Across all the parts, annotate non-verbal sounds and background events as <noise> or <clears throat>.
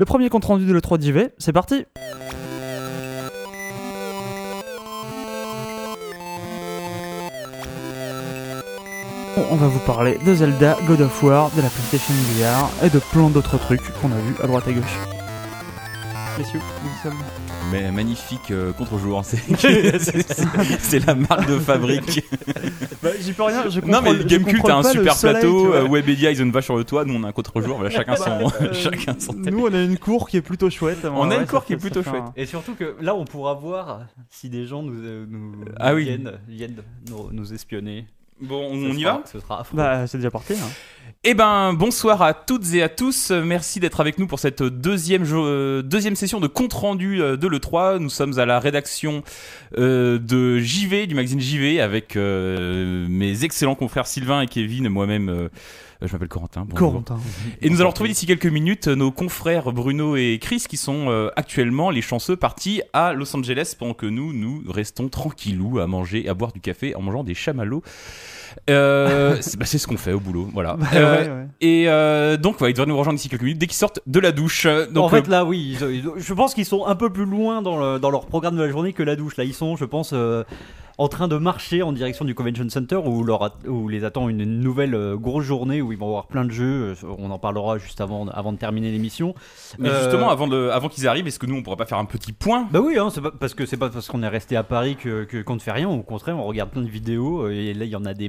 Le premier compte rendu de l'E3 d'IV, c'est parti On va vous parler de Zelda, God of War, de la PlayStation VR et de plein d'autres trucs qu'on a vu à droite et gauche. Messieurs, nous sommes Mais magnifique euh, contre-jour, <laughs> c'est c'est la marque de fabrique. Bah, j'y peux rien, je non comprends- mais je Gamecult a un super soleil, plateau, euh, Webedia ils ont une vache sur le toit, nous on a un contre-jour, voilà, chacun son, Euh, <laughs> chacun son thème. Nous, on a une cour qui est plutôt chouette. On a une cour qui est plutôt chouette. un- Et surtout que là, on pourra voir si des gens nous, euh, nous, Ah oui. viennent, viennent nous, nous espionner. Bon, on y sera- va Ce sera affreux. Bah, c'est déjà parti. Hein. Eh ben, bonsoir à toutes et à tous. Merci d'être avec nous pour cette deuxième, euh, deuxième session de compte rendu euh, de l'E3. Nous sommes à la rédaction euh, de JV, du magazine JV, avec euh, mes excellents confrères Sylvain et Kevin, et moi-même. euh, je m'appelle Corentin. bonjour. Corentin. Et nous allons retrouver d'ici quelques minutes nos confrères Bruno et Chris qui sont euh, actuellement les chanceux partis à Los Angeles pendant que nous, nous restons tranquillou à manger, à boire du café en mangeant des chamallows. Euh, <laughs> c'est bah, ce qu'on fait au boulot, voilà. Bah, Euh, ouais, ouais. et euh, donc, ouais, ils devraient nous rejoindre d'ici quelques minutes dès qu'ils sortent de la douche. Donc, en fait, euh, là, oui, ils- ils- je pense qu'ils sont un peu plus loin dans, le- dans leur programme de la journée que la douche. Là, ils sont, je pense, euh, en train de marcher en direction du Convention Center où, leur at- où les attend une nouvelle euh, grosse journée où ils vont avoir plein de jeux. Euh, On en parlera juste avant, avant de terminer l'émission. mais Euh, justement, avant, de, avant qu'ils arrivent, est-ce que nous, on pourrait pas faire un petit point? Bah oui, hein, pas parce que c'est pas parce qu'on est resté à Paris que que- qu'on ne fait rien. Au contraire, on regarde plein de vidéos euh, et là il y en a des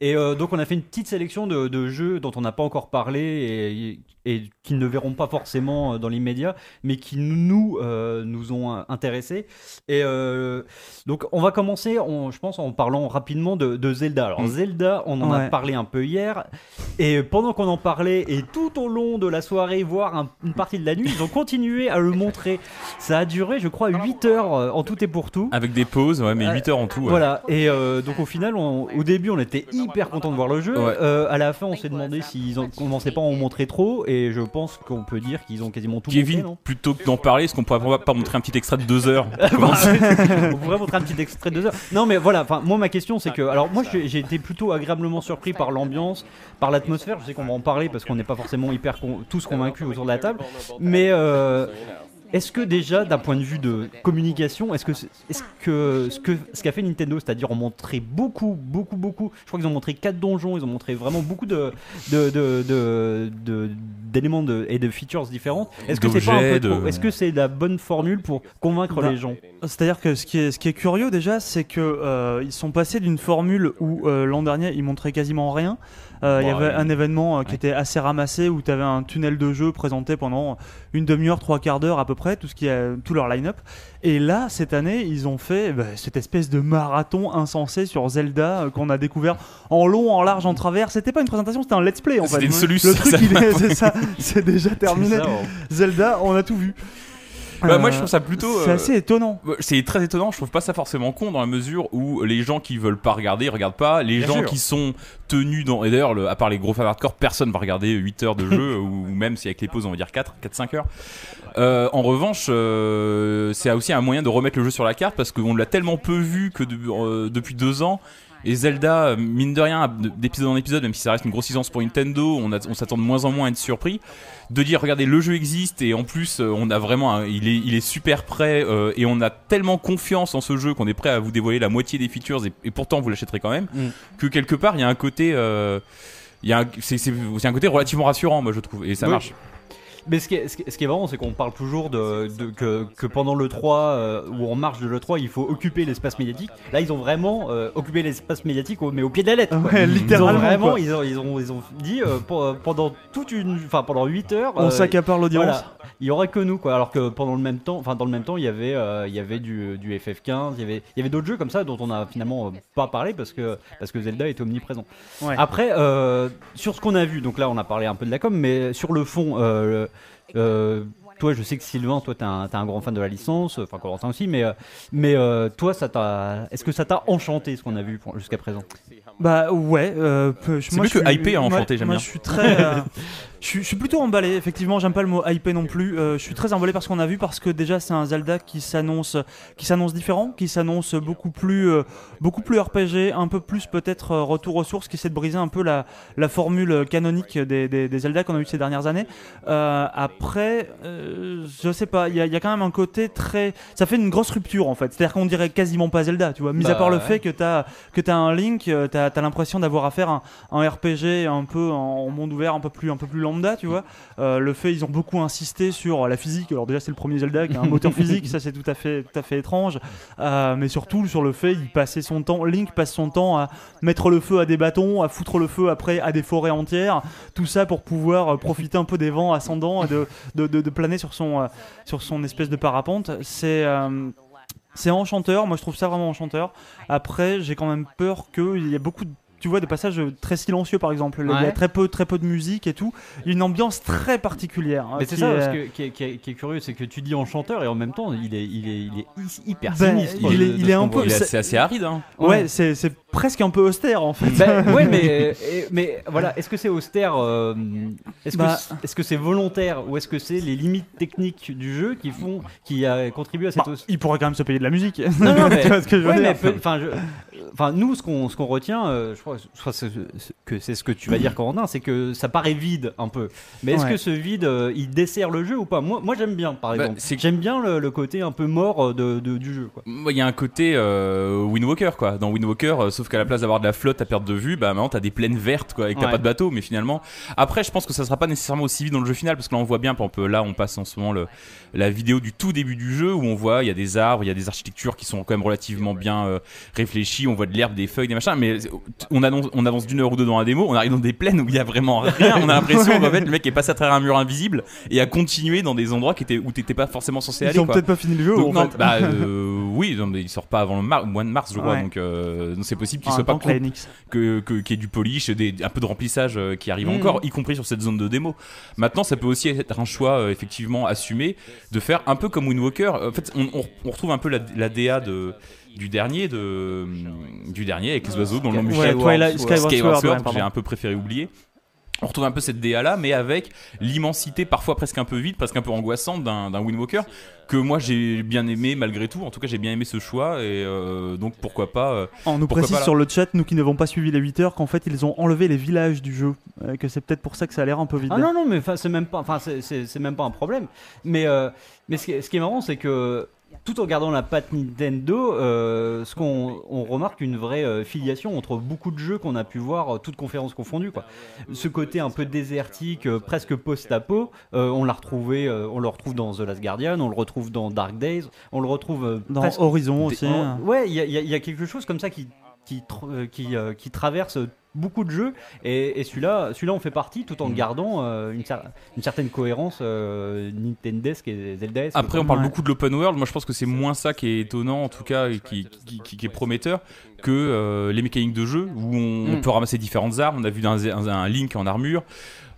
Et euh, donc on a fait une petite sélection de, de jeux dont on n'a pas encore parlé et, et qui ne verront pas forcément euh, dans l'immédiat, mais qui nous euh, nous ont euh, intéressés. Et euh, donc on va commencer, on- je pense, en parlant rapidement de, de Zelda. Alors Mm. Zelda, on en a parlé un peu hier. Et pendant qu'on en parlait, et tout au long de la soirée, voire un- une partie de la nuit, ils ont continué à le montrer. Ça a duré, je crois, 8 heures en tout et pour tout. Avec des pauses, ouais, mais Euh, 8 heures en tout. ouais. Voilà, et donc au final, on- au début, on était hyper content de voir le jeu. Ouais. Euh, à la fin, on s'est demandé s'ils ont commençaient pas à en montrer trop, et je pense qu'on peut dire qu'ils ont quasiment tout Kevin, montré, plutôt que d'en parler, est-ce qu'on pourrait pas- montrer un petit extrait de 2 heures <laughs> non On pourrait montrer un petit extrait de deux heures. Non, mais voilà, enfin, moi, ma question, c'est que. Alors, moi, j'ai j'ai été plutôt agréablement surpris par l'ambiance, par l'atmosphère. Je sais qu'on va en parler parce qu'on n'est pas forcément hyper con- tous convaincus autour de la table. Mais. euh, est-ce que déjà, d'un point de vue de communication, est-ce que, est-ce que ce que ce qu'a fait Nintendo, c'est-à-dire montrer beaucoup, beaucoup, beaucoup, je crois qu'ils ont montré quatre donjons, ils ont montré vraiment beaucoup de de- de- de- de- d'éléments de, et de features différentes. Est-ce que c'est pas un peu trop de- Est-ce que c'est la bonne formule pour convaincre Bah, les gens? C'est-à-dire que ce qui est, ce qui est curieux déjà, c'est que euh, ils sont passés d'une formule où euh, l'an dernier ils montraient quasiment rien. Euh, Il y Bon, avait un événement euh, qui Ouais. était assez ramassé où tu avais un tunnel de jeu présenté pendant une demi-heure, trois quarts d'heure à peu près, tout ce qui est tout leur line-up. Et là, cette année, ils ont fait bah, cette espèce de marathon insensé sur Zelda euh, qu'on a découvert en long, en large, en travers. C'était pas une présentation, c'était un let's play en fait. Une soluce, Le truc, c'est ça, <laughs> c'est déjà terminé. Ça. Zelda, on a tout vu. Bah, moi, Euh, je trouve ça plutôt. C'est euh, assez étonnant. Ouais, C'est très étonnant, je trouve pas ça forcément con dans la mesure où les gens qui veulent pas regarder, ils regardent pas. Les Bien gens sûr. qui sont tenus dans. Et d'ailleurs, le- à part les gros fans hardcore, personne va regarder 8 heures de jeu, <laughs> ou même si avec les pauses on va dire 4, 4-5 heures. Euh, en revanche, euh, c'est aussi un moyen de remettre le jeu sur la carte parce qu'on l'a tellement peu vu que de- euh, depuis deux ans. Et Zelda, euh, mine de rien, d'épisode en épisode, même si ça reste une grosse licence pour Nintendo, on, a- on s'attend de moins en moins à être surpris. De dire, regardez, le jeu existe et en plus, euh, on a vraiment, un- il est, il est super prêt euh, et on a tellement confiance en ce jeu qu'on est prêt à vous dévoiler la moitié des features et, et pourtant vous l'achèterez quand même. Mm. Que quelque part, il y a un côté, euh, il y a un, c'est, un côté relativement rassurant, moi je trouve, et ça Oui. marche. Mais ce qui est, ce qui est- est marrant, c'est qu'on parle toujours de, de- que, que pendant le 3 euh, ou en marge de le 3, il faut occuper l'espace médiatique. Là, ils ont vraiment euh, occupé l'espace médiatique, mais au pied de la lettre. quoi. Ouais, Ils ont littéralement. vraiment, quoi. ils ont, ils ont, ils ont dit euh, pour- euh, pendant toute une, enfin pendant 8 heures. On s'accapare l'audience. voilà, il y aurait que nous quoi. Alors que pendant le même temps, enfin dans le même temps, il y avait, il y avait du, du FF15, il y avait, il y avait d'autres jeux comme ça dont on a finalement pas parlé parce que parce que Zelda était omniprésent. Ouais. Après, sur ce qu'on a vu, donc là on a parlé un peu de la com, mais sur le fond, euh, euh, toi je sais que Sylvain, toi t'es un, t'es un grand fan de la licence, enfin Corentin aussi, mais, euh, mais euh, toi ça t'a, est-ce que ça t'a enchanté ce qu'on a vu pour- jusqu'à présent? Bah ouais. euh, peu- C'est moi, mieux je que suis- hypé à moi- enchanter, j'aime moi, bien. je suis très. euh, <laughs> Je suis- je suis plutôt emballé, effectivement, j'aime pas le mot hypé non plus. Euh, je suis très emballé par ce qu'on a vu parce que déjà c'est un Zelda qui s'annonce qui s'annonce différent, qui s'annonce beaucoup plus euh, beaucoup plus RPG, un peu plus peut-être euh, retour aux sources, qui essaie de briser un peu la, la formule canonique des, des, des Zelda qu'on a eu ces dernières années. Après, je sais pas, il y, a- il y a quand même un côté très, ça fait une grosse rupture en fait. C'est-à-dire qu'on dirait quasiment pas Zelda, tu vois. Mis à Bah, part le ouais. fait que t'as que t'as un Link, t'as as, l'impression d'avoir affaire à un, un RPG un peu en, en monde ouvert, un peu plus un peu plus tu vois. Euh, le fait, ils ont beaucoup insisté sur la physique. Alors déjà, c'est le premier Zelda qui a un moteur physique, ça c'est tout à fait étrange. Euh, mais surtout sur le fait, il passait son temps, Link passe son temps à mettre le feu à des bâtons, à foutre le feu après à des forêts entières. Tout ça pour pouvoir euh, profiter un peu des vents ascendants et de, planer sur son, espèce de parapente. C'est enchanteur, moi je trouve ça vraiment enchanteur. Après, j'ai quand même peur qu'il y ait beaucoup de tu vois des passages très silencieux par exemple, il y a très peu très peu de musique et tout, il y a une ambiance très particulière. hein, Mais c'est ça est- parce que, qui, est, qui est- qui est curieux, c'est que tu dis enchanteur et en même temps il est, il est, il est hy- hyper Ben, sinistre. il de- est- de ce un peu- c'est- assez, aride. Hein. Ouais, Ouais. c'est presque un peu austère en fait. Ben, ouais, mais, <laughs> et- mais voilà, est-ce que c'est austère euh, Est-ce Bah. que c'est- est-ce que c'est volontaire ou est-ce que c'est les limites techniques du jeu qui font qui a contribué à cette Bah, hausse il pourrait quand même se payer de la musique. Non, non, <laughs> mais, Tu vois ce que je veux ouais, dire mais peu- enfin, je- enfin, nous, ce qu'on, ce qu'on retient, euh, je crois, je crois que c'est- que c'est ce que tu vas dire, Corentin, c'est que ça paraît vide un peu. Mais est-ce Ouais. que ce vide, euh, il dessert le jeu ou pas? Moi, moi, j'aime bien, par Bah, exemple. c'est- J'aime bien le, le côté un peu mort euh, de, de- du jeu. Il y a un côté euh, Wind Walker quoi. Dans Wind Walker, euh, sauf qu'à la place d'avoir de la flotte à perte de vue, bah maintenant t'as des plaines vertes quoi, et que t'as Ouais. pas de bateau. Mais finalement, après, je pense que ça sera pas nécessairement aussi vite dans le jeu final parce que là on voit bien, par exemple, là on passe en ce moment le, la vidéo du tout début du jeu où on voit il y a des arbres, il y a des architectures qui sont quand même relativement bien euh, réfléchies, on voit de l'herbe, des feuilles, des machins. Mais on annonce, on avance d'une heure ou deux dans la démo, on arrive dans des plaines où il y a vraiment rien. On a l'impression qu'en fait le mec est passé à travers un mur invisible et a continué dans des endroits qui étaient où t'étais pas forcément censé aller. Ils ont peut-être pas fini le jeu Donc, en non, fait. bah <laughs> euh, oui, non, mais il sort pas avant le mar- mois de mars, je crois, Ouais. donc euh, donc c'est possible qu'il soit pas que que que- qu'il y ait du polish, des, un peu de remplissage euh, qui arrive Mhm. encore, y compris sur cette zone de démo. Maintenant, ça peut aussi être un choix effectivement assumé de faire un peu comme Wind Walker. En fait, on, on- on retrouve un peu la, la DA de du dernier de du dernier avec les oiseaux dans le Ouais, Sword. Skyward Skyward Sword, que j'ai un peu préféré oublier. On retrouve un peu cette DA là, mais avec l'immensité parfois presque un peu vide, presque un peu angoissante d'un d'un Wind Walker que moi j'ai bien aimé malgré tout. En tout cas, j'ai bien aimé ce choix et euh, donc pourquoi pas. euh, On nous Pourquoi précise sur le chat, nous qui n'avons pas suivi les 8 heures, qu'en fait ils ont enlevé les villages du jeu. Euh, que c'est peut-être pour ça que ça a l'air un peu vide. Ah non, non, mais c'est même pas, enfin, c'est- même pas un problème. Mais, euh, mais ce qui, est, ce qui est marrant, c'est que tout en gardant la patte Nintendo, euh, ce qu'on on remarque une vraie euh, filiation entre beaucoup de jeux qu'on a pu voir, euh, toutes conférences confondues. Quoi. Ce côté un peu désertique, euh, presque post-apo, euh, on l'a retrouvé, euh, on le retrouve dans The Last Guardian, on le retrouve dans Dark Days, on le retrouve euh, Dans presque Horizon aussi. en- Ouais, y, y il y a quelque chose comme ça qui, qui, euh, qui, euh, qui traverse beaucoup de jeux et, et celui-là, celui-là, on fait partie tout en Mm. gardant euh, une, cer- une certaine cohérence euh, Nintendesque et Zeldaesque. Après, on parle Ouais. beaucoup de l'open world. Moi, je pense que c'est moins ça qui est étonnant, en tout cas, et qui, qui, qui- qui est prometteur, que euh, les mécaniques de jeu où on, on Mm. peut ramasser différentes armes. On a vu un, un, un Link en armure.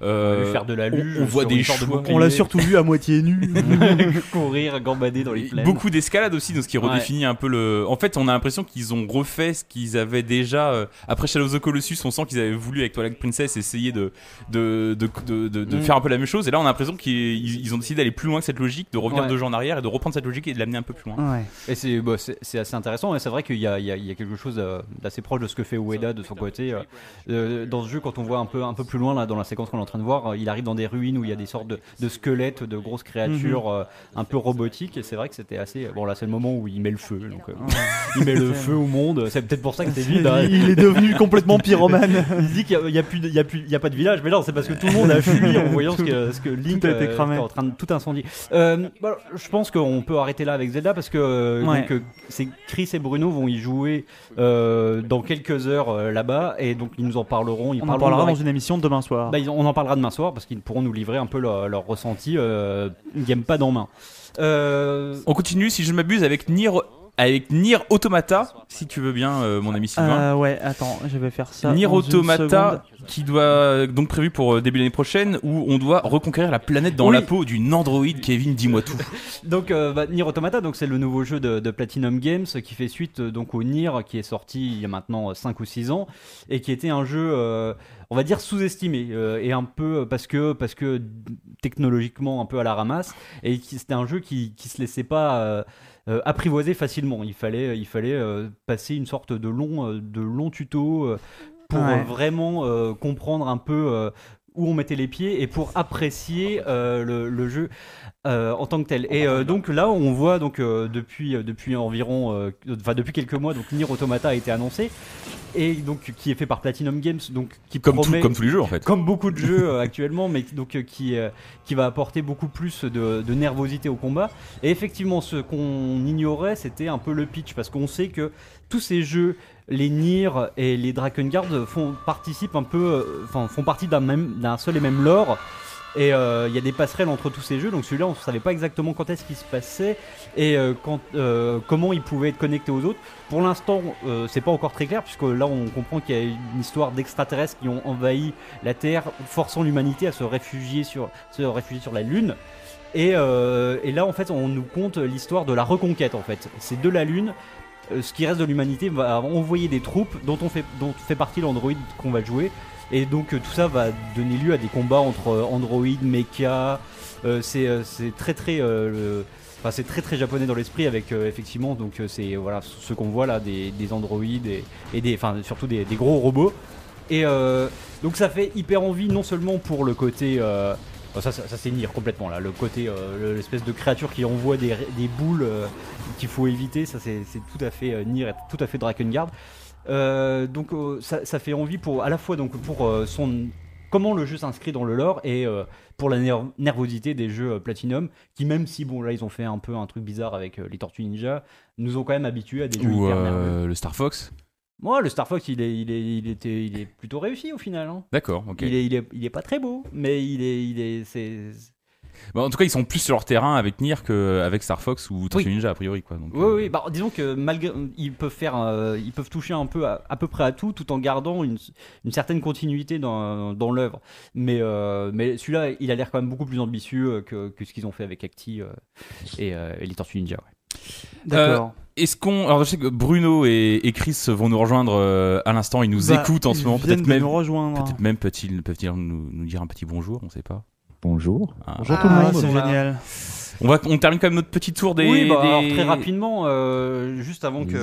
Euh, vu faire de la on- luge, on voit des de choix. bouclier. On l'a surtout vu à moitié nu. <laughs> courir, gambader dans les plaines. Beaucoup d'escalade aussi, donc ce qui Ouais. redéfinit un peu le. En fait, on a l'impression qu'ils ont refait ce qu'ils avaient déjà euh, après Shadow of the Colossus. On sent qu'ils avaient voulu avec Twilight Princess essayer de de, de, de, de- de Mm. faire un peu la même chose. Et là, on a l'impression qu'ils ils ont décidé d'aller plus loin que cette logique, de revenir Ouais. deux ans en arrière et de reprendre cette logique et de l'amener un peu plus loin. ouais. Et c'est bah, c'est- assez intéressant et c'est vrai qu'il y, a- il y a il y a quelque chose euh, d'assez proche de ce que fait Ueda de son côté. euh, dans ce jeu, quand on voit un peu, un peu plus loin là, dans la séquence qu'on est en train de voir, euh, il arrive dans des ruines où il y a des sortes de, de squelettes, de grosses créatures euh, un peu robotiques et c'est vrai que c'était assez... Bon là c'est le moment où il met le feu. Donc, euh, <laughs> il met le <laughs> feu au monde. C'est peut-être pour ça que c'est vide. hein. Il est devenu complètement <laughs> pyromane. Il dit qu'il n'y a, plus de- il y a, plus- il y a pas de village, mais non, c'est parce que tout le monde a fui en voyant ce que, ce que Link Tout a été euh, cramé. était en train de tout incendier. Euh, je pense qu'on peut arrêter là avec Zelda parce que Ouais. donc, Chris et Bruno vont y jouer euh, dans quelques heures euh, là-bas et donc ils nous en parleront. Ils On en parlera dans une émission demain soir. Bah, ils- on en parlera demain soir parce qu'ils pourront nous livrer un peu leur, leur ressenti euh, gamepad en main. Euh, On continue, si je m'abuse, avec Nier, avec Nier Automata, si tu veux bien, euh, mon ami Sylvain. Euh, ouais, attends, je vais faire ça. Nier Automata, qui doit donc prévu pour euh, début l'année prochaine, où on doit reconquérir la planète dans Oui. la peau d'une androïde. Kevin, dis-moi tout. <laughs> Donc euh, bah, Nier Automata, donc c'est le nouveau jeu de, de Platinum Games qui fait suite euh, donc au Nier qui est sorti il y a maintenant 5 ou 6 ans et qui était un jeu euh, on va dire sous-estimé euh, et un peu parce que parce que technologiquement un peu à la ramasse et qui c'était un jeu qui qui se laissait pas euh, euh, apprivoiser facilement. Il fallait il fallait euh, passer une sorte de long euh, de long tuto euh, pour Ouais. euh, vraiment euh, comprendre un peu euh, où on mettait les pieds et pour apprécier euh, le, le jeu euh, en tant que tel. Et euh, donc là, on voit donc depuis depuis environ, enfin depuis quelques mois, donc Nier Automata a été annoncé et donc qui est fait par Platinum Games, donc qui Comme, tout- promet comme tous les jeux en fait. comme beaucoup de <laughs> jeux actuellement, mais qui- donc qui qui va apporter beaucoup plus de, de nervosité au combat. Et effectivement, ce qu'on ignorait, c'était un peu le pitch, parce qu'on sait que tous ces jeux, les Nier et les Drakengard font participent un peu, euh, enfin font partie d'un même d'un seul et même lore. Et euh, il y a des passerelles entre tous ces jeux, donc celui-là on ne savait pas exactement quand est-ce qu'il se passait et euh, quand, euh, comment il pouvait être connecté aux autres. Pour l'instant, euh, c'est pas encore très clair, puisque là on comprend qu'il y a une histoire d'extraterrestres qui ont envahi la Terre, forçant l'humanité à se réfugier sur, se réfugier sur la Lune. Et, et là, en fait, on nous conte l'histoire de la reconquête. En fait, c'est de la Lune. Euh, ce qui reste de l'humanité va envoyer des troupes dont on fait, dont fait partie l'android qu'on va jouer. Et donc euh, tout ça va donner lieu à des combats entre euh, android, mecha. C'est très très Enfin, c'est très très japonais dans l'esprit avec effectivement donc c'est voilà ce qu'on voit là des, des androïdes et, des enfin surtout des, gros robots et donc ça fait hyper envie non seulement pour le côté ça, ça, ça, c'est Nier complètement là le côté euh, le- l'espèce de créature qui envoie des, des boules euh, qu'il faut éviter ça c'est tout à fait euh, Nier et tout à fait Drakengard euh, donc ça, ça fait envie pour à la fois donc pour son comment le jeu s'inscrit dans le lore et pour la ner- nervosité des jeux Platinum qui même si bon là ils ont fait un peu un truc bizarre avec les Tortues Ninja nous ont quand même habitués à des jeux Ou hyper nerveux. le Star Fox. Moi le Star Fox il est il est il était il est plutôt réussi au final hein. D'accord, ok. il est il est il est pas très beau mais il est il est c'est Bah, en tout cas, ils sont plus sur leur terrain avec Nier qu'avec Star Fox ou Tortue Ninja a priori quoi. Donc, Oui, euh, oui, bah, disons que malgré, ils peuvent faire, euh, ils peuvent toucher un peu à, à peu près à tout, tout en gardant une, une certaine continuité dans, dans l'œuvre. Mais, euh, mais celui-là, il a l'air quand même beaucoup plus ambitieux que, que ce qu'ils ont fait avec Acti euh, et, euh, et les Tortues Ninja. ouais. D'accord. Est-ce qu'on. Alors, je sais que Bruno et, et Chris vont nous rejoindre euh, à l'instant. Ils nous Bah, écoutent en ce moment. Peut-être même. nous rejoindre. Peut-être même peuvent-ils peuvent-ils nous, nous dire un petit bonjour, on sait pas. Bonjour. Ah. Bonjour tout le Ah, monde. c'est Voilà. génial. On, va, on termine quand même notre petit tour des. oui, bah, des- alors, très rapidement, euh, juste avant que.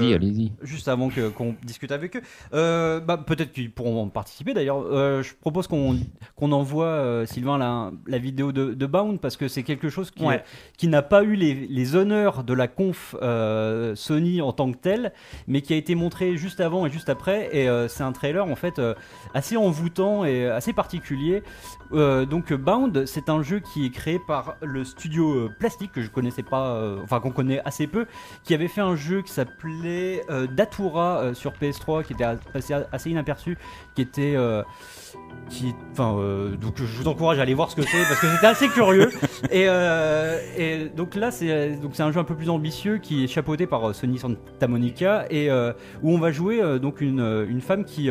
Juste avant que qu'on discute avec eux. Euh, bah, peut-être qu'ils pourront en participer d'ailleurs. Euh, je propose qu'on qu'on envoie euh, Sylvain la, la vidéo de, de Bound parce que c'est quelque chose qui, Ouais. qui n'a pas eu les, les honneurs de la conf euh, Sony en tant que tel, mais qui a été montré juste avant et juste après. Et euh, c'est un trailer en fait euh, assez envoûtant et assez particulier. Euh, donc Bound, c'est un jeu qui est créé par le studio euh, Plastic que je connaissais pas, euh, enfin qu'on connaît assez peu, qui avait fait un jeu qui s'appelait euh, Datura euh, sur PS3, qui était passé assez inaperçu, qui était euh, qui enfin euh, donc je vous encourage à aller voir ce que c'est parce que c'était assez curieux. <laughs> Et, euh, et donc là c'est donc c'est un jeu un peu plus ambitieux qui est chapeauté par Sony Santa Monica et euh, où on va jouer donc une, une femme qui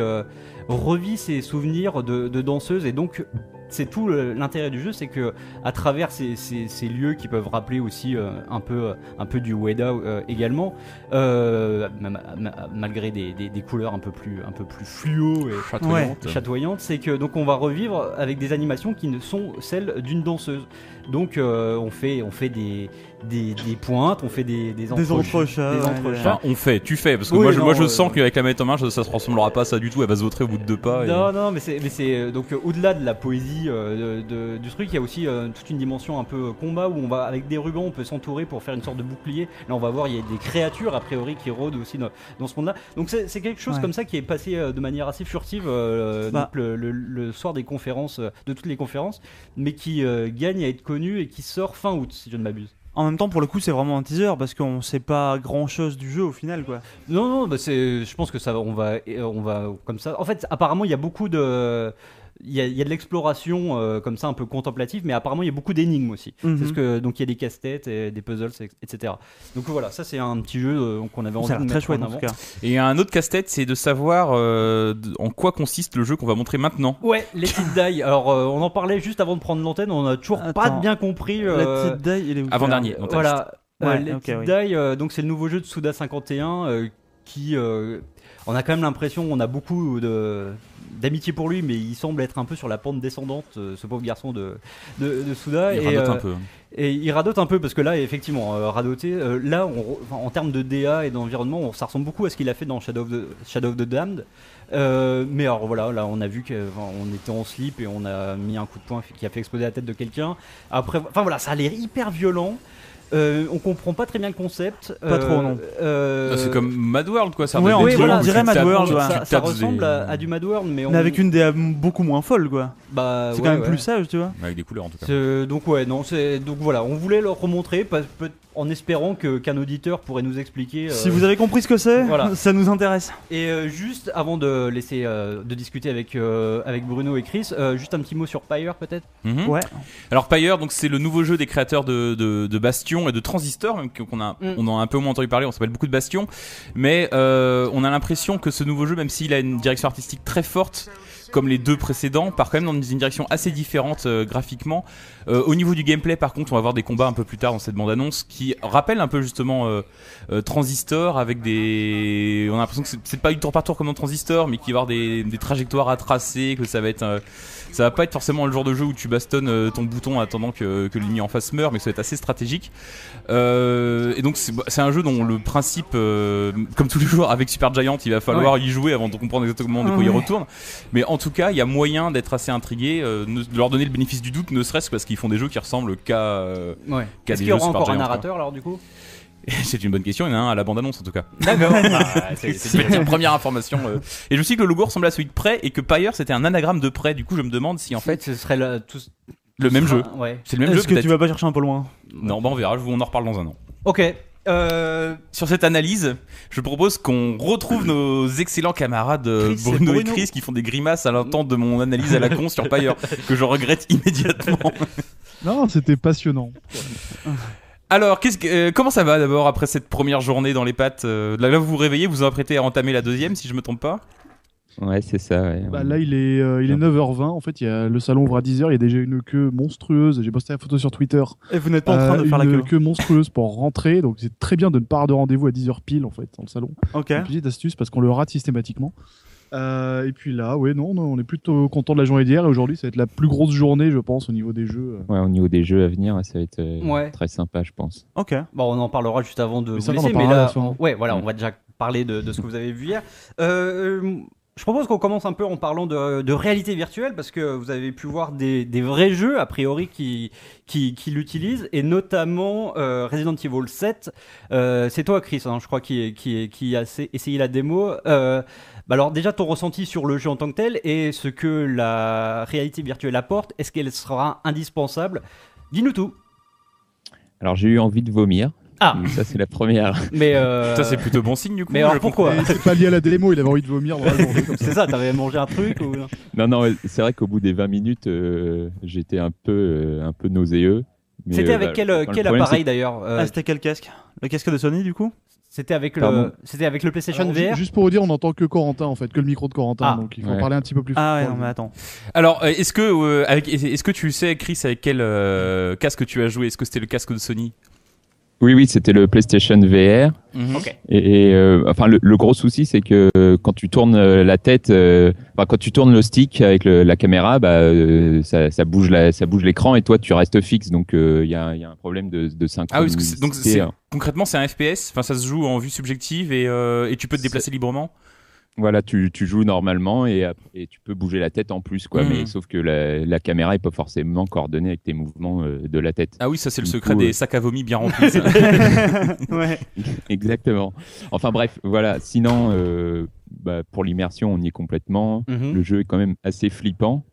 revit ses souvenirs de, de danseuse et donc c'est tout le- l'intérêt du jeu, c'est que à travers ces, ces- ces lieux qui peuvent rappeler aussi euh, un peu un peu du Ueda euh, également, euh, ma- ma- malgré des, des- des couleurs un peu plus un peu plus fluo et Chatoyante. chatoyante, c'est que donc on va revivre avec des animations qui ne sont celles d'une danseuse. Donc euh, on fait on fait des, des, des pointes, on fait des des, Des entrechats, entrechats, des ouais, entrechats. Enfin, on fait, tu fais, parce que Oui, moi je, non, moi, je euh, sens qu'avec la manette en main, ça, ça se ressemblera pas à ça du tout. Elle va se vautrer au bout de deux pas. et- Non, non, mais c'est, mais c'est euh, donc au-delà de la poésie euh, de- de- du truc, il y a aussi euh, toute une dimension un peu combat où on va avec des rubans, on peut s'entourer pour faire une sorte de bouclier. Là, on va voir, il y a des créatures a priori qui rôdent aussi dans, dans ce monde-là. Donc c'est, c'est quelque chose Ouais. comme ça qui est passé euh, de manière assez furtive euh, Bah. donc le, le- le soir des conférences, euh, de toutes les conférences, mais qui euh, gagne à être connu et qui sort fin août, si je ne m'abuse. En même temps, pour le coup, c'est vraiment un teaser parce qu'on sait pas grand chose du jeu au final, quoi. Non, non, bah c'est, je pense que ça, va- on va, on va comme ça. En fait, apparemment, il y a beaucoup de, il y a, il y a de l'exploration euh, comme ça, un peu contemplative, mais apparemment, il y a beaucoup d'énigmes aussi. Mhm. C'est ce que, donc il y a des casse-têtes, et des puzzles, et- etc. Donc voilà, ça c'est un petit jeu euh, qu'on avait envie de très chouette en en tout avant. cas. Et un autre casse-tête, c'est de savoir euh, en quoi consiste le jeu qu'on va montrer maintenant. Ouais, Let It Die. Alors, euh, on en parlait juste avant de prendre l'antenne, on a toujours pas bien compris. La petite die, est dans ta liste. Voilà. Euh, Ouais, oui. Die, euh, donc c'est le nouveau jeu de Suda 51 euh, qui, euh, on a quand même l'impression, on a beaucoup de, d'amitié pour lui, mais il semble être un peu sur la pente descendante, euh, ce pauvre garçon de, de, de Souda. Il et, radote euh, un peu. et il radote un peu parce que là, effectivement, euh, radoter, euh, là, on re- enfin, en termes de DA et d'environnement, on- ça ressemble beaucoup à ce qu'il a fait dans Shadow of the, Shadow of the Damned. Euh, mais alors voilà, là, on a vu qu'on était en slip et on a mis un coup de poing qui a fait exploser la tête de quelqu'un. Après, enfin voilà, ça a l'air hyper violent. Euh, on comprend pas très bien le concept. Pas trop, non. euh, Ah, C'est comme Mad World quoi. Ça Ouais, on dirait- on Mad World, ouais. ça, ressemble des- à, à du Mad World, mais, on... Mais avec une DA beaucoup moins folle, quoi. bah, C'est ouais, quand même ouais. plus sage, tu vois. Avec des couleurs en tout cas. Donc ouais, non, c'est donc voilà, on voulait leur remontrer pas- peut- en espérant que qu'un auditeur pourrait nous expliquer. euh, Si vous avez compris ce que c'est, voilà. <laughs> ça nous intéresse. Et euh, juste avant de laisser euh, de discuter avec euh, avec Bruno et Chris, euh, juste un petit mot sur Pyre peut-être? Mhm. Ouais. Alors Pyre, donc c'est le nouveau jeu des créateurs de, de, de Bastion et de Transistor, même qu'on a, Mm. on en a un peu moins entendu parler. On s'appelle beaucoup de Bastion, mais euh, on a l'impression que ce nouveau jeu, même s'il a une direction artistique très forte, comme les deux précédents, part quand même dans une direction assez différente euh, graphiquement. Euh, au niveau du gameplay, par contre, on va voir des combats un peu plus tard dans cette bande-annonce qui rappellent un peu justement euh, euh, Transistor avec des. On a l'impression que c'est- pas du tour par tour comme dans Transistor, mais qu'il va y avoir des, des trajectoires à tracer, que ça va être. Ça va pas être forcément le genre de jeu où tu bastonnes euh, ton bouton en attendant que, que l'ennemi en face meure, mais ça va être assez stratégique. Euh, et donc c'est c'est un jeu dont le principe, euh, comme tous les jours avec Super Giant, il va falloir y jouer avant de comprendre exactement de quoi il Ouais. retourne. Mais en tout cas, il y a moyen d'être assez intrigué, euh, ne- de leur donner le bénéfice du doute, ne serait-ce que parce qu'ils font des jeux qui ressemblent qu'à. Ouais. Est-ce des qu'il y aura jeux Super encore un narrateur alors du coup? <laughs> c'est une bonne question, il y en a un à la bande-annonce en tout cas. D'accord. C'est c'est une première information. euh. Et je sais que le logo ressemble à celui de près et que Pyre c'était un anagramme de près. Du coup, je me demande si en fait, ce serait le, tout... le même jeu. Ouais. C'est le même jeu Est-ce que tu vas pas chercher un peu loin? Non, bah on verra. je vous- On en reparle dans un an. Ok. Euh, Sur cette analyse, je propose qu'on retrouve nos excellents camarades euh, Chris et Bruno et Bruno. Chris qui font des grimaces à l'entente de mon analyse à la con sur Pyre <laughs> que je regrette immédiatement. Non, c'était passionnant. <laughs> Alors, qu'est-ce que, euh, comment ça va d'abord après cette première journée dans les pattes euh, Là, là, vous vous réveillez, vous vous apprêtez à entamer la deuxième, si je me trompe pas. Ouais, c'est ça. ouais. Bah, là, il est, euh, il est 9h20. En fait, il y a, le salon ouvre à 10h. Il y a déjà une queue monstrueuse. J'ai posté la photo sur Twitter. Et vous n'êtes pas en train de faire la une queue. queue monstrueuse pour rentrer. Donc, c'est très bien de ne pas avoir de rendez-vous à 10h pile, en fait, dans le salon. Ok. Une petite astuce parce qu'on le rate systématiquement. Euh, et puis là, ouais, non, non, on est plutôt content de la journée d'hier. Et aujourd'hui, ça va être la plus grosse journée, je pense, au niveau des jeux. Ouais, au niveau des jeux à venir, ça va être euh, Ouais. très sympa, je pense. Ok. Bon, on en parlera juste avant de Mais vous ça, on en laisser, mais là, on- ouais, voilà, on Mm. va déjà parler de, de ce que vous avez vu hier. Euh, je propose qu'on commence un peu en parlant de, de réalité virtuelle parce que vous avez pu voir des, des vrais jeux a priori qui, qui, qui l'utilisent et notamment euh, Resident Evil 7. Euh, c'est toi, Chris, hein, je crois, qui, qui, qui a essayé- essayé la démo. Euh, bah alors déjà ton ressenti sur le jeu en tant que tel et ce que la réalité virtuelle apporte, est-ce qu'elle sera indispensable? Dis-nous tout. Alors, j'ai eu envie de vomir. Ah. Ça, c'est la première. Mais euh, <laughs> Ça, c'est plutôt bon signe du coup. mais alors pourquoi? c'est pas lié à la démo, il avait envie de vomir dans la journée. comme ça. C'est ça, t'avais mangé un truc ou Non, non, c'est vrai qu'au bout des 20 minutes, euh, j'étais un peu, euh, un peu nauséeux. Mais, C'était euh, avec bah, quel, quel problème, appareil d'ailleurs euh, Ah, c'était quel casque? Le casque de Sony, du coup? C'était avec le, c'était avec le PlayStation Alors, VR. Juste pour vous dire, on n'entend que Corentin, en fait, que le micro de Corentin. Ah. donc, il faut Ouais. parler un petit peu plus Ah ouais, non, mais attends. Alors, euh, est-ce que, euh, avec, est-ce que tu sais, Chris, avec quel euh, casque tu as joué? Est-ce que c'était le casque de Sony? Oui, oui, c'était le PlayStation VR. Ok. Et, et, euh, enfin, le, le gros souci, c'est que euh, quand tu tournes euh, la tête, euh, enfin, quand tu tournes le stick avec le- la caméra, bah, euh, ça, ça bouge la, ça bouge l'écran et toi, tu restes fixe. Donc, euh, il y, a, il y a un problème de, de Ah oui, parce que c'est- donc synchronicité. c'est, concrètement, c'est un FPS. Enfin, ça se joue en vue subjective et, euh, et tu peux te déplacer librement. Voilà, tu, tu joues normalement et, tu peux bouger la tête en plus, quoi. Mais sauf que la, la caméra est pas forcément coordonnée avec tes mouvements euh, de la tête. Ah oui, ça c'est le Du secret coup, des euh, sacs à vomi bien <laughs> remplis. ça. ouais. <laughs> Exactement. Enfin bref, voilà. Sinon, euh, bah, pour l'immersion, on y est complètement. Mhm. Le jeu est quand même assez flippant.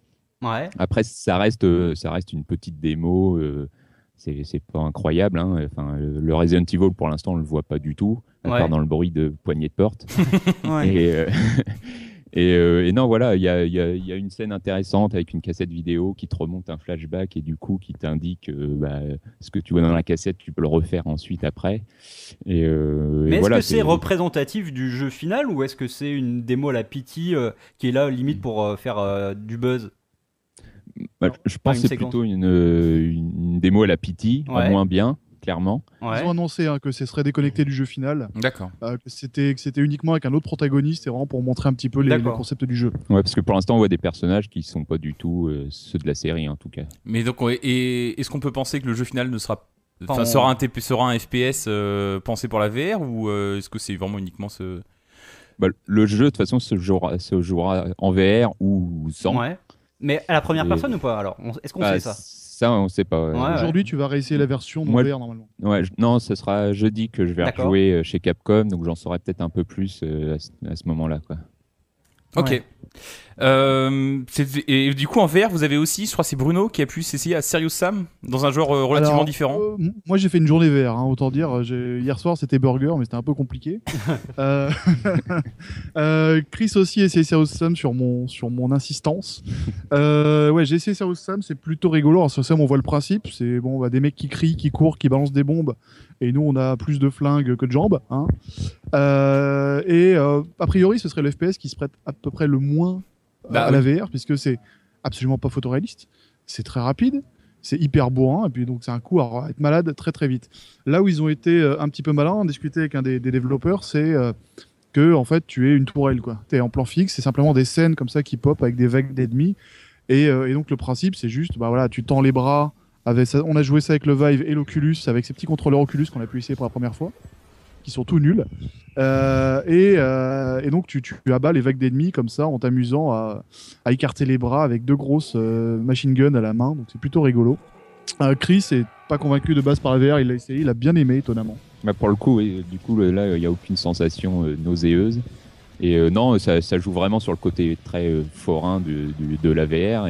Ouais. Après, ça reste, euh, ça reste une petite démo. euh, c'est pas incroyable. Hein. Enfin, le le Resident Evil, pour l'instant, on le voit pas du tout, à Ouais. part dans le bruit de poignée de porte. <laughs> ouais. Et, euh, <laughs> et, euh, et non, voilà, il y a, il y a- il y a une scène intéressante avec une cassette vidéo qui te remonte un flashback et du coup qui t'indique euh, bah, ce que tu vois dans la cassette, tu peux le refaire ensuite après. Et, Mais est-ce voilà, que c'est représentatif du jeu final ou est-ce que c'est une démo à la pity qui est là limite pour faire du buzz? Bah, Non, je pense que c'est plutôt une, une, une démo à la pity, Ouais. en moins bien, clairement. Ouais. Ils ont annoncé hein, que ce serait déconnecté du jeu final, D'accord. euh, que c'était que c'était uniquement avec un autre protagoniste, et vraiment pour montrer un petit peu les, les concepts du jeu. Ouais, parce que pour l'instant, on voit des personnages qui sont pas du tout euh, ceux de la série, en tout cas. Mais donc, et est-ce qu'on peut penser que le jeu final ne sera Enfin, on- sera un TP, sera un FPS euh, pensé pour la VR ou euh, est-ce que c'est vraiment uniquement ce Bah, le jeu, de toute façon, se jouera, se jouera en VR ou sans. Ouais. Mais à la première Et- personne ou pas alors? Est-ce qu'on Ah, sait ça? Ça, on sait pas. ouais. Ouais, Aujourd'hui, tu vas réessayer la version Moi, VR normalement. Ouais, je- non, ce sera jeudi que je vais rejouer euh, chez Capcom, donc j'en saurai peut-être un peu plus euh, à ce, à ce moment-là. Ok. Ouais. Euh, et du coup en VR vous avez aussi, je crois c'est Bruno qui a pu s'essayer à Serious Sam dans un genre euh, relativement Alors, différent. euh, moi, j'ai fait une journée VR, hein, autant dire. Hier soir, c'était burger, mais c'était un peu compliqué. <laughs> <laughs> Chris aussi a essayé Serious Sam sur mon, sur mon insistance. Ouais, j'ai essayé Serious Sam, c'est plutôt rigolo. Alors, Serious Sam, on voit le principe. C'est bon, bah, des mecs qui crient, qui courent, qui balancent des bombes. Et nous, on a plus de flingues que de jambes. Hein. Euh, et euh, a priori, ce serait le FPS qui se prête à peu près le moins euh, Bah à la VR, puisque c'est absolument pas photoréaliste. C'est très rapide, c'est hyper bourrin, et puis donc c'est un coup à être malade très très vite. Là où ils ont été un petit peu malins, discuter avec un des, des développeurs, c'est que en fait tu es une tourelle quoi. Tu es en plan fixe, c'est simplement des scènes comme ça qui pop avec des vagues d'ennemis. Et, euh, et donc le principe c'est juste, bah voilà, tu tends les bras. On a joué ça avec le Vive et l'Oculus, avec ces petits contrôleurs Oculus qu'on a pu essayer pour la première fois, qui sont tout nuls. Euh, et, euh, et donc tu, tu abats les vagues d'ennemis comme ça en t'amusant à, écarter les bras avec deux grosses euh, machine guns à la main, donc c'est plutôt rigolo. Chris est pas convaincu de base par la VR, il l'a essayé, il a bien aimé étonnamment. Pour le coup, du coup, là, il n'y a aucune sensation nauséeuse. Et non, ça, joue vraiment sur le côté très forain de, de, de la VR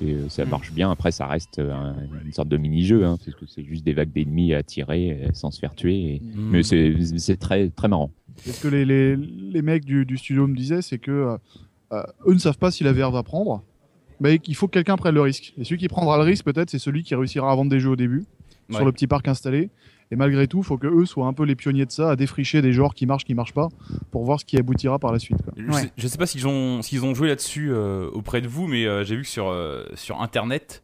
et euh, ça Mm. marche bien. Après, ça reste euh, un- une sorte de mini-jeu, hein, parce que c'est juste des vagues d'ennemis à tirer euh, sans se faire tuer. et- Hmm. Mais c'est c'est très, très marrant. Et ce que les, les, les mecs du, du studio me disaient, c'est que euh, eux ne savent pas si la VR va prendre, mais qu'il faut que quelqu'un prenne le risque. Et celui qui prendra le risque, peut-être, c'est celui qui réussira à vendre des jeux au début, sur le petit parc installé. Et malgré tout, il faut que eux soient un peu les pionniers de ça, à défricher des genres qui marchent, qui marchent pas, pour voir ce qui aboutira par la suite. quoi. Je, Ouais. sais, je sais pas s'ils ont, s'ils ont joué là-dessus euh, auprès de vous, mais euh, j'ai vu que sur, euh, sur Internet,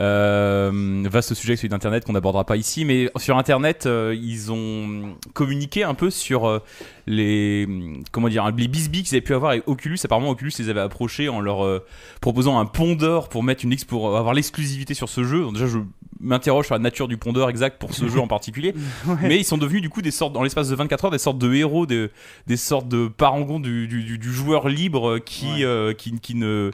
euh, vaste sujet celui d'Internet qu'on n'abordera pas ici, mais sur Internet, euh, ils ont communiqué un peu sur euh, les, comment dire, les bisbis qu'ils avaient pu avoir avec Oculus. Apparemment, Oculus les avait approchés en leur proposant un pondeur pour mettre une ex pour avoir l'exclusivité sur ce jeu. Déjà, je m'interroge sur la nature du pondeur exact pour ce jeu en particulier. <laughs> Mais ils sont devenus du coup des sortes, dans l'espace de 24 heures, des sortes de héros, des, des sortes de parangons du, du, du- du joueur libre qui, qui, qui ne.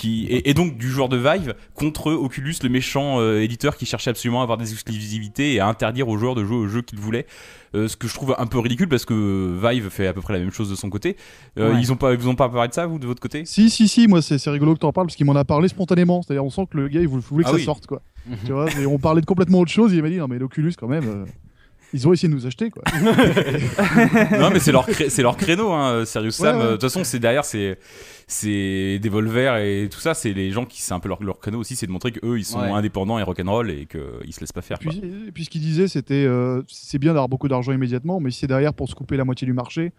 Qui, et, et donc du joueur de Vive contre Oculus, le méchant euh, éditeur qui cherchait absolument à avoir des exclusivités et à interdire aux joueurs de jouer au jeu qu'ils voulaient. Euh, ce que je trouve un peu ridicule parce que Vive fait à peu près la même chose de son côté. Euh, Ouais. Ils ont pas, ils vous ont pas parlé de ça vous de votre côté? Si, si, si, moi c'est rigolo que t'en parles parce qu'il m'en a parlé spontanément. C'est-à-dire, on sent que le gars il voulait, voulait que Ah ça oui. sorte, quoi. <laughs> tu vois, et on parlait de complètement autre chose. Et il m'a dit, non, mais l'Oculus, quand même, euh, ils ont essayé de nous acheter, quoi. <laughs> non mais c'est leur c'est leur créneau hein, Serious Sam ouais. De toute façon c'est derrière c'est c'est Devolver et tout ça c'est les gens qui c'est un peu leur, leur créneau aussi c'est de montrer que eux ils sont Ouais. indépendants et rock'n'roll et qu'ils se laissent pas faire. Puis, et puis ce qu'il disait, c'était euh, c'est bien d'avoir beaucoup d'argent immédiatement, mais si c'est derrière pour se couper la moitié du marché,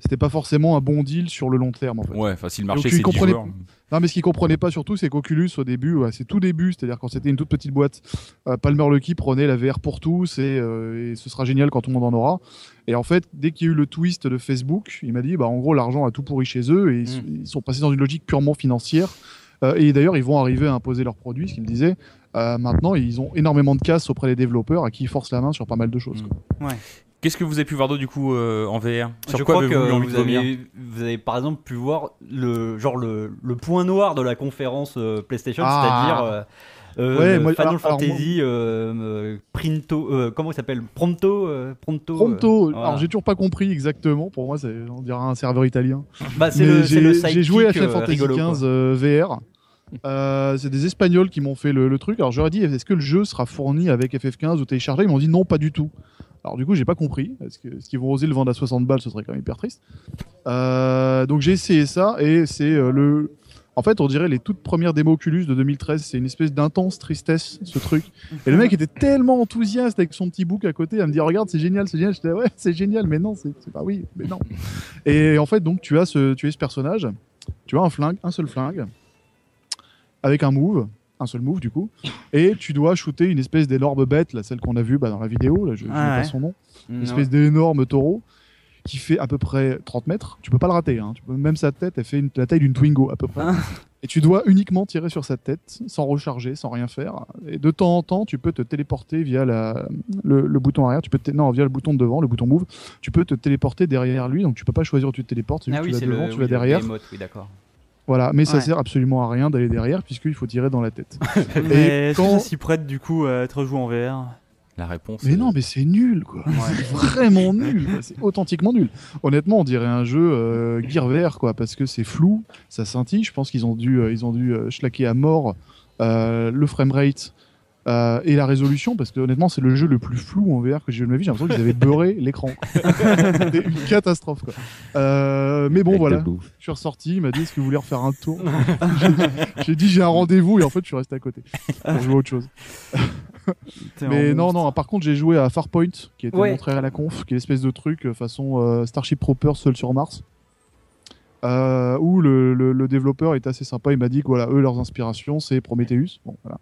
c'était pas forcément un bon deal sur le long terme, en fait. ouais enfin si le Donc, marché c'est 10 comprenaient- joueurs Non, mais ce qu'il comprenait pas surtout, c'est qu'Oculus, au début, ouais, c'est tout début, c'est-à-dire quand c'était une toute petite boîte, euh, Palmer Lucky prenait la VR pour tous et, euh, et ce sera génial quand tout le monde en aura. Et en fait, dès qu'il y a eu le twist de Facebook, il m'a dit, bah, en gros, l'argent a tout pourri chez eux et ils, ils sont passés dans une logique purement financière. Euh, et d'ailleurs, ils vont arriver à imposer leurs produits, ce qu'il me disait. Euh, maintenant, ils ont énormément de casse auprès des développeurs à qui ils forcent la main sur pas mal de choses. quoi. qu'est-ce que vous avez pu voir d'autre du coup euh, en VR sur je quoi crois que vous avez, vous avez par exemple pu voir le genre le, le point noir de la conférence euh, PlayStation, Ah. c'est-à-dire Ouais, le moi, Final alors- alors, Fantasy euh, euh, Printo, euh, comment il s'appelle? Pronto, euh, Pronto. euh, voilà. alors j'ai toujours pas compris exactement. Pour moi, c'est on dirait un serveur italien. Bah, c'est le, j'ai j'ai joué à Final euh, Fantasy rigolo, quoi. XV euh, VR. Euh, c'est des Espagnols qui m'ont fait le, le truc. Alors j'aurais dit est-ce que le jeu sera fourni avec FF15 ou téléchargé Ils m'ont dit non, pas du tout. Alors du coup, j'ai pas compris. Est-ce que- est-ce qu'ils vont oser le vendre à 60 balles? Ce serait quand même hyper triste. Euh, donc j'ai essayé ça et c'est euh, le. En fait, on dirait les toutes premières démos Oculus de 2013. C'est une espèce d'intense tristesse, ce truc. Et le mec était tellement enthousiaste avec son petit book à côté à me dire regarde, c'est génial, c'est génial. J'étais ouais, c'est génial, mais non, c'est pas oui, mais non. Et en fait, donc tu as ce, tu es ce personnage, tu as un flingue, un seul flingue, avec un move, un seul move du coup, et tu dois shooter une espèce d'énorme bête, là, celle qu'on a vue bah, dans la vidéo, là, je n'ai Ah pas ouais. son nom, une Non. espèce d'énorme taureau qui fait à peu près 30 mètres. Tu peux pas le rater, hein. tu peux, même sa tête, elle fait une- la taille d'une Twingo à peu près. Ah. Et tu dois uniquement tirer sur sa tête, sans recharger, sans rien faire. Et de temps en temps, tu peux te téléporter via la, le, le bouton arrière, tu peux te- non, via le bouton de devant, le bouton move, tu peux te téléporter derrière lui, donc tu peux pas choisir où tu te téléportes, Ah oui, tu c'est vas devant, le, tu oui, vas le derrière. Oui, d'accord. Voilà, mais ça Ouais. sert absolument à rien d'aller derrière puisqu'il faut tirer dans la tête. <laughs> Mais que quand- ça s'y prête du coup à être joué en VR La réponse. Mais non, mais c'est nul, quoi. C'est vraiment nul. C'est authentiquement nul. Honnêtement, on dirait un jeu euh, Gear VR, quoi, parce que c'est flou, ça scintille. Je pense qu'ils ont dû, euh, ils ont dû euh, schlacker à mort euh, le framerate. euh, et la résolution, parce que honnêtement, c'est le jeu le plus flou en VR que j'ai vu de ma vie. J'ai l'impression qu'ils avaient beurré <laughs> l'écran. <laughs> C'était une catastrophe. Quoi. Euh, mais bon, Avec voilà. Je suis ressorti, il m'a dit est-ce que vous voulez refaire un tour? J'ai- <laughs> J'ai dit j'ai un rendez-vous et en fait je suis resté à côté pour jouer à autre chose. <laughs> Mais non, monstre. non, par contre j'ai joué à Farpoint qui était Ouais. montré à la conf, qui est l'espèce de truc euh, façon euh, Starship Troopers seul sur Mars. Euh, où le, le- le développeur est assez sympa, il m'a dit que voilà, eux leurs inspirations c'est Prometheus. Bon, voilà.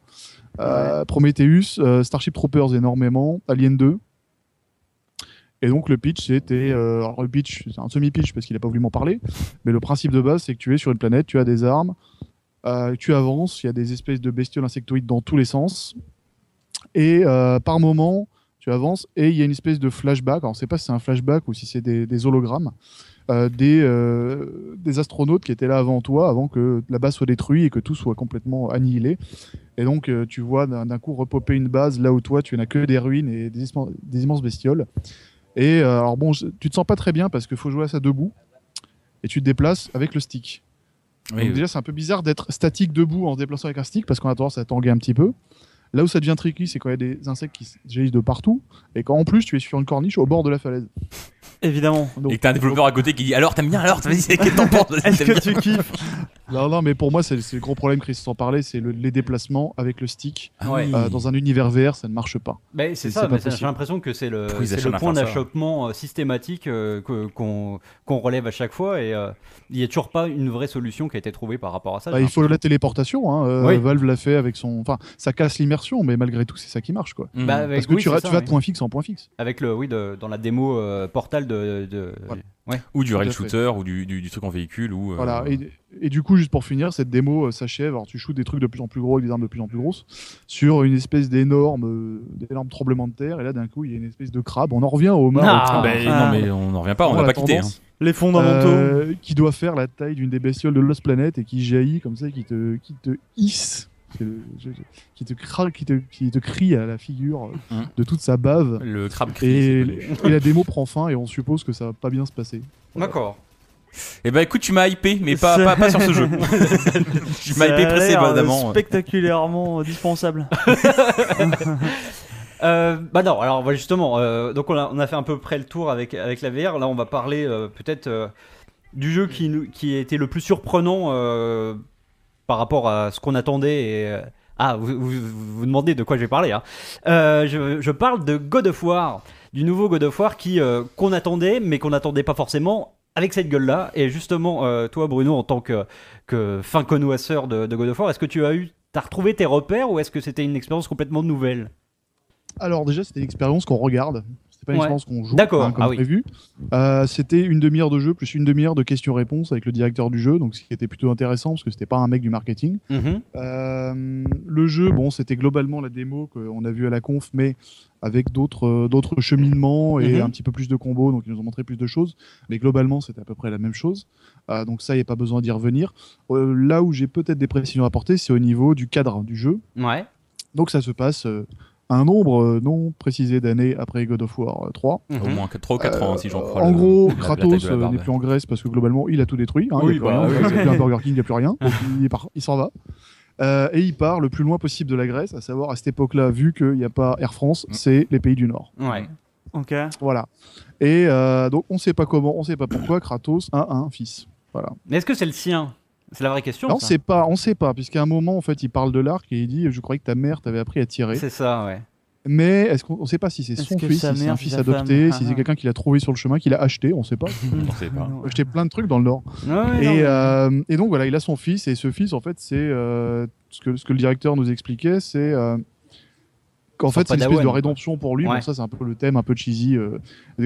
Euh, Prometheus, euh, Starship Troopers énormément, Alien 2. Et donc le pitch c'était, euh, alors le pitch c'est un semi-pitch parce qu'il a pas voulu m'en parler, mais le principe de base c'est que tu es sur une planète, tu as des armes, euh, tu avances, il y a des espèces de bestioles insectoïdes dans tous les sens, et euh, par moment tu avances et il y a une espèce de flashback, alors on sait pas si c'est un flashback ou si c'est des, des hologrammes, euh, des, euh, des astronautes qui étaient là avant toi, avant que la base soit détruite et que tout soit complètement annihilé. Et donc euh, tu vois d'un coup repopper une base là où toi tu n'as que des ruines et des, immenses- des immenses bestioles. Et alors bon, tu te sens pas très bien parce qu'il faut jouer à ça debout et tu te déplaces avec le stick. oui, Donc oui. déjà c'est un peu bizarre d'être statique debout en se déplaçant avec un stick parce qu'on a tendance à tanguer un petit peu. Là où ça devient tricky, c'est quand il y a des insectes qui jaillissent de partout et quand en plus tu es sur une corniche au bord de la falaise. Évidemment. Donc- Et que t'as un développeur à côté qui dit alors t'aimes bien alors vas-y c'est qu'est-ce que t'en penses Vas-y, <laughs> Est-ce t'aimes que bien tu kiffes? Non, non, mais pour moi, c'est le gros problème, Chris, sans parler, c'est le- les déplacements avec le stick. Ah Ouais. Euh, dans un univers VR, ça ne marche pas. Mais c'est ça, j'ai l'impression que c'est le, point d'achoppement euh, systématique euh, qu'on relève à chaque fois et euh, il n'y a toujours pas une vraie solution qui a été trouvée par rapport à ça. Bah, il faut la téléportation. Hein. euh, Oui. Valve l'a fait avec son. Enfin, ça casse l'immersion, mais malgré tout, c'est ça qui marche, quoi. Mhm. Bah, avec- Parce que oui, tu, ça, vas oui. de point fixe en point fixe. Avec le, oui, de- dans la démo euh, Portal de. de- Voilà. Ou du rail fait. shooter ou du, du, du truc en véhicule ou. euh, Voilà. Et, et du coup, juste pour finir, cette démo euh, s'achève. Alors, tu shootes des trucs de plus en plus gros avec des armes de plus en plus grosses sur une espèce d'énorme, euh, d'énorme tremblement de terre. Et là, d'un coup, il y a une espèce de crabe. On en revient au homard. Ah, au crabe. Ben, Ah. Non mais on n'en revient pas, on la pas quitté. hein. Les fondamentaux. euh, qui doit faire la taille d'une des bestioles de Lost Planet et qui jaillit comme ça, qui te, qui te hisse, qui te, je- je- qui te, cra- qui te, qui te crie à la figure euh, Mhm. de toute sa bave. Le crabe crie. Et, la démo prend fin et on suppose que ça va pas bien se passer. D'accord. Eh ben écoute, tu m'as hypé, mais pas, pas, pas sur ce jeu. <laughs> tu m'as hypé euh, précédemment. Spectaculairement dispensable. <laughs> Euh, bah non, alors voilà, justement, euh, donc on a, on a fait à peu près le tour avec, avec la VR. Là, on va parler euh, peut-être euh, du jeu qui, qui a été le plus surprenant euh, par rapport à ce qu'on attendait. Et, euh, ah, vous, vous, demandez de quoi je vais parler. Hein. Euh, je, je parle de God du nouveau God qui euh, qu'on attendait, mais qu'on n'attendait pas forcément avec cette gueule-là. Et justement, toi, Bruno, en tant que, que fin connoisseur de, de est-ce que tu as eu, t'as retrouvé tes repères ou est-ce que c'était une expérience complètement nouvelle? Alors déjà, c'était une expérience qu'on regarde. C'était pas une Ouais. expérience qu'on joue, D'accord, hein, comme ah oui. prévu. Euh, c'était une demi-heure de jeu plus une demi-heure de questions-réponses avec le directeur du jeu, donc ce qui était plutôt intéressant parce que c'était pas un mec du marketing. Mhm. Euh, le jeu, bon, c'était globalement la démo qu'on a vue à la conf, mais avec d'autres euh, d'autres cheminements et Mhm. un petit peu plus de combos, donc ils nous ont montré plus de choses. Mais globalement, c'était à peu près la même chose. Euh, donc ça, il n'y a pas besoin d'y revenir. Euh, là où j'ai peut-être des précisions à apporter, c'est au niveau du cadre du jeu. Ouais. Donc ça se passe euh, un nombre euh, non précisé d'années après God of War euh, 3. Mhm. Au moins 3 ou 4 ans, si j'en crois. en le- gros, la- Kratos euh, n'est plus en Grèce parce que globalement, il a tout détruit. Hein, Oui, il n'y a, plus bah, oui, a plus un Burger King, il n'y a plus rien. <laughs> Donc, il, s'en va. Euh, et il part le plus loin possible de la Grèce, à savoir à cette époque-là, vu qu'il n'y a pas Air France, Mm. c'est les pays du Nord. Ouais. Ok. Voilà. Et euh, donc, on ne sait pas comment, on ne sait pas pourquoi Kratos a un fils. Voilà. Mais est-ce que c'est le sien? C'est la vraie question. Non, sait pas, on sait pas, puisqu'à un moment, en fait, il parle de l'arc et il dit Je croyais que ta mère t'avait appris à tirer. C'est ça, ouais. Mais est-ce qu'on ne sait pas si c'est Est-ce son fils, si c'est un c'est fils adopté, femme si Ah, c'est ah. quelqu'un qui l'a trouvé sur le chemin, qu'il a acheté, on ne sait pas. On sait pas. <laughs> Acheté plein de trucs dans le Nord. Et, euh, et donc voilà, il a son fils et ce fils en fait c'est euh, ce que, ce que le directeur nous expliquait, c'est sont fait, c'est une espèce de rédemption pour lui. Ouais. Bon, ça, c'est un peu le thème un peu cheesy. Euh,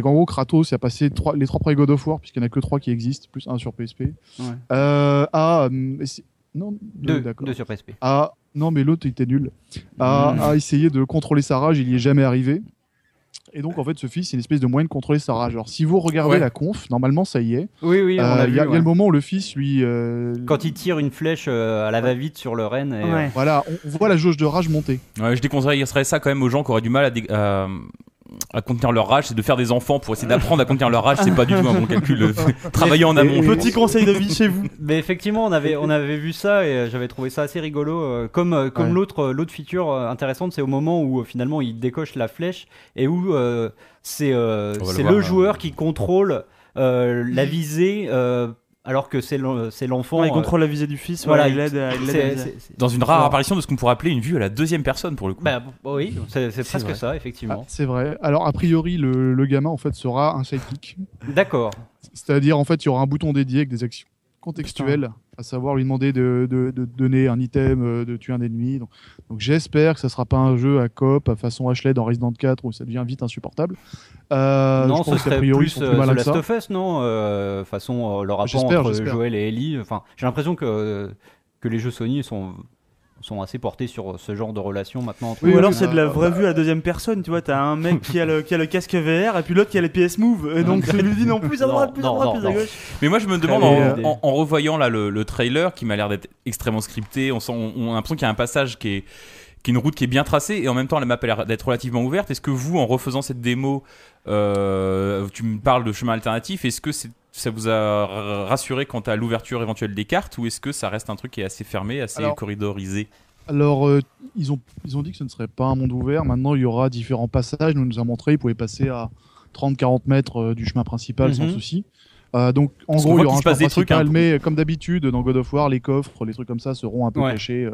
qu'en gros, Kratos, il a passé trois, les trois premiers God of War, puisqu'il n'y en a que trois qui existent, plus un sur PSP. Ouais. Euh, à, euh, non, deux, Deux, d'accord. deux sur PSP. À, non, mais l'autre était nul. À, Mm. à essayer de contrôler sa rage, il y est jamais arrivé. Et donc, en fait, ce fils, c'est une espèce de moyen de contrôler sa rage. Alors, si vous regardez Ouais. la conf, normalement, ça y est. Oui, oui, on Euh, a Il vu. y, a- il y a ouais. le moment où le fils, lui. euh, Quand il tire une flèche euh, à la va-vite sur le renne. Et, euh, Ouais. Voilà, on, on voit la jauge de rage monter. Ouais, je déconseillerais ça quand même aux gens qui auraient du mal à, dé- à, à contenir leur rage, c'est de faire des enfants pour essayer d'apprendre à contenir leur rage. C'est pas du tout un bon calcul. <laughs> <laughs> Travailler en amont. Et- Petit conseil de vie chez vous. Mais effectivement, on avait, on avait vu ça et euh, j'avais trouvé ça assez rigolo. euh, comme euh, comme Ouais. l'autre l'autre feature intéressante, c'est au moment où finalement il décoche la flèche et où euh, c'est euh, le le hein. joueur qui contrôle euh, la visée euh, alors que c'est l'en- c'est l'enfant. Ouais, il euh, contrôle la visée du fils. voilà, il- c'est- Dans une rare apparition de ce qu'on pourrait appeler une vue à la deuxième personne pour le coup. Bah, b- oui, c'est presque vrai. ça, Ah, effectivement. c'est vrai. Alors, a priori, le, le gamin, en fait, sera un sidekick. D'accord. C'est-à-dire, en fait, il y aura un bouton dédié avec des actions contextuelles, à savoir lui demander de, de- de donner un item, euh, de tuer un ennemi. Donc, donc j'espère que ça sera pas un jeu à coop à façon Ashley dans Resident 4 où ça devient vite insupportable. Euh, non, je ce serait priori, plus euh, plus que Last of Us, non euh, Façon euh, le rapport J'espère, entre j'espère. Joel et Ellie. Enfin, j'ai l'impression que que les jeux Sony sont sont assez portés sur ce genre de relation maintenant. Entre Oui, Ou alors c'est de la euh, vraie vue à la deuxième personne, tu vois, t'as un mec qui a le, qui a le casque VR et puis l'autre qui a les PS Move, et donc lui dit non plus à Non, droite, plus à droite, non, plus à gauche. Mais moi je me demande en, bien. en- en revoyant là le, le trailer qui m'a l'air d'être extrêmement scripté, on, sent, on, on a l'impression qu'il y a un passage qui est, qui est une route qui est bien tracée et en même temps la map a l'air d'être relativement ouverte. Est-ce que vous en refaisant cette démo, euh, tu me parles de chemin alternatif, est-ce que c'est- ça vous a rassuré quant à l'ouverture éventuelle des cartes ou est-ce que ça reste un truc qui est assez fermé, assez Alors- corridorisé? Alors, euh, ils, ont, ils ont dit que ce ne serait pas un monde ouvert. Maintenant, il y aura différents passages. Nous nous a montré, ils pouvaient passer à 30-40 mètres euh, du chemin principal sans Mhm. souci. Euh, donc, en Parce gros, il y aura un se passe des trucs peu- mais comme d'habitude, dans God of War, les coffres, les trucs comme ça seront un peu Ouais. cachés.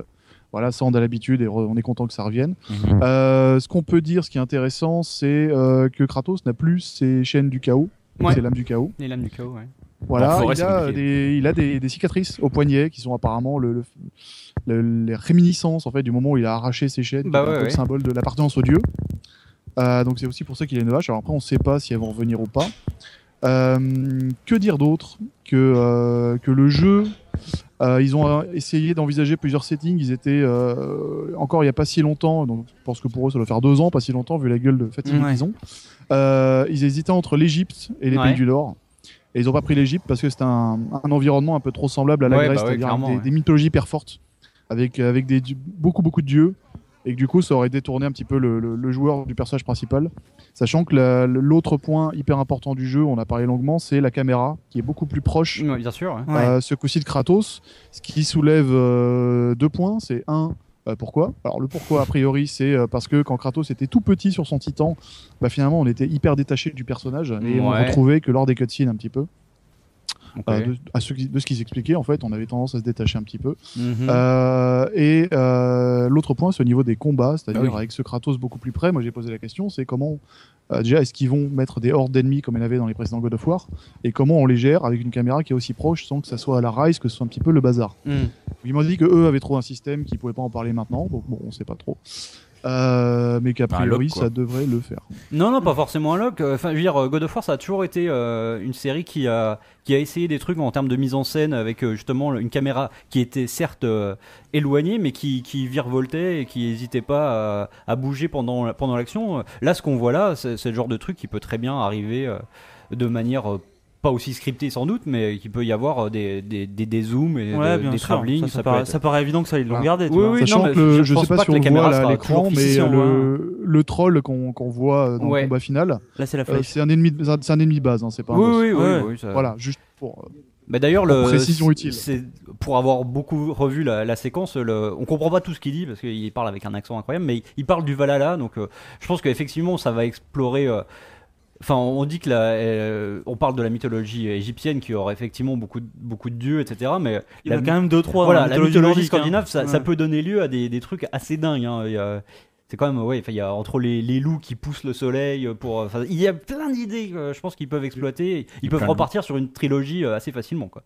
voilà, ça, on a l'habitude et on est content que ça revienne. Mhm. Ce qu'on peut dire, ce qui est intéressant, c'est que Kratos n'a plus ses chaînes du chaos, Ouais. ses lames du chaos. Les lames du chaos, ouais. Voilà, forêt, il, c'est a des, il a des, des cicatrices au poignet qui sont apparemment le, le- le- les réminiscences en fait du moment où il a arraché ses chaînes, Bah ouais, ouais. symbole de l'appartenance au dieu. Euh, donc c'est aussi pour ça qu'il a une vache. Alors après, on ne sait pas si elles vont revenir ou pas. Euh, que dire d'autre que, euh, que le jeu, euh, ils ont essayé d'envisager plusieurs settings. Ils étaient euh, encore il n'y a pas si longtemps, donc je pense que pour eux ça doit faire deux ans, pas si longtemps vu la gueule de fatigue Ouais. qu'ils ont. Euh, ils hésitaient entre l'Égypte et les Ouais. pays du Nord. Et ils n'ont pas pris l'Égypte parce que c'était un, un environnement un peu trop semblable à la Ouais, Grèce, bah c'est-à-dire des, mythologies hyper fortes, avec, avec des, beaucoup beaucoup de dieux, et que du coup ça aurait détourné un petit peu le, le- le joueur du personnage principal. Sachant que la- l'autre point hyper important du jeu, on a parlé longuement, c'est la caméra, qui est beaucoup plus proche Ouais, bien sûr. ouais. Euh, ce coup-ci de Kratos, ce qui soulève euh, deux points. C'est un, euh, pourquoi? Alors le pourquoi, a priori, c'est parce que quand Kratos était tout petit sur son titan, bah, finalement on était hyper détaché du personnage et on Ouais. retrouvait que lors des cutscenes un petit peu. Euh, de, à ce, qui- de ce qu'ils expliquaient, en fait, on avait tendance à se détacher un petit peu. Mhm. Euh, et euh, l'autre point, c'est au niveau des combats, c'est-à-dire Ah oui. avec ce Kratos beaucoup plus près. Moi, j'ai posé la question, c'est comment euh, déjà est-ce qu'ils vont mettre des hordes d'ennemis comme il y en avait dans les précédents God of War, et comment on les gère avec une caméra qui est aussi proche, sans que ça soit à la Rise, que ce soit un petit peu le bazar. Mhm. Ils m'ont dit que eux avaient trouvé un système qu'ils pouvaient pas en parler maintenant, donc bon, on sait pas trop. Euh, mais qu'a Bah, priori, ça devrait le faire. Non, non, pas forcément un lock. Enfin, je veux dire, euh, God of War, ça a toujours été euh, une série qui a, qui a essayé des trucs en termes de mise en scène avec euh, justement une caméra qui était certes euh, éloignée, mais qui, qui virevoltait et qui n'hésitait pas à, à bouger pendant, pendant l'action. Là, ce qu'on voit là, c'est c'est le genre de truc qui peut très bien arriver euh, de manière euh, pas aussi scriptée sans doute, mais qui peut y avoir euh, des, des, des, des zooms et Ouais, de- bien des sûr. travelling. Ça, Ça, paraît, être- ça paraît évident que ça, ils l'ont gardé. tu Oui, vois. oui, Sachant non, mais que le- je- pense sais pas pas si que on la le caméra voit là à l'écran, mais fixée en le, le troll qu'on qu'on voit euh, dans Ouais. le combat final, Là, c'est la euh, un ennemi, c'est un ennemi base, hein, c'est pas un Oui, boss. oui, oui, oui, ça- Voilà, juste pour. euh, Bah d'ailleurs, le précision utile. C'est pour avoir beaucoup revu la, la séquence. Le, on comprend pas tout ce qu'il dit parce qu'il parle avec un accent incroyable, mais il parle du Valhalla. Donc, euh, je pense qu'effectivement, ça va explorer. euh, Enfin, on dit que la, euh, on parle de la mythologie égyptienne qui aurait effectivement beaucoup, de- beaucoup de dieux, etc. Mais Il y en a quand même deux, trois. voilà, dans la mythologie hein. scandinave, ça, ça Ouais. peut donner lieu à des, des trucs assez dingues. hein. C'est quand même, ouais, il y a entre les, les loups qui poussent le soleil pour, il y a plein d'idées, euh, je pense qu'ils peuvent exploiter. Ils peuvent repartir sur une trilogie euh, assez facilement, quoi.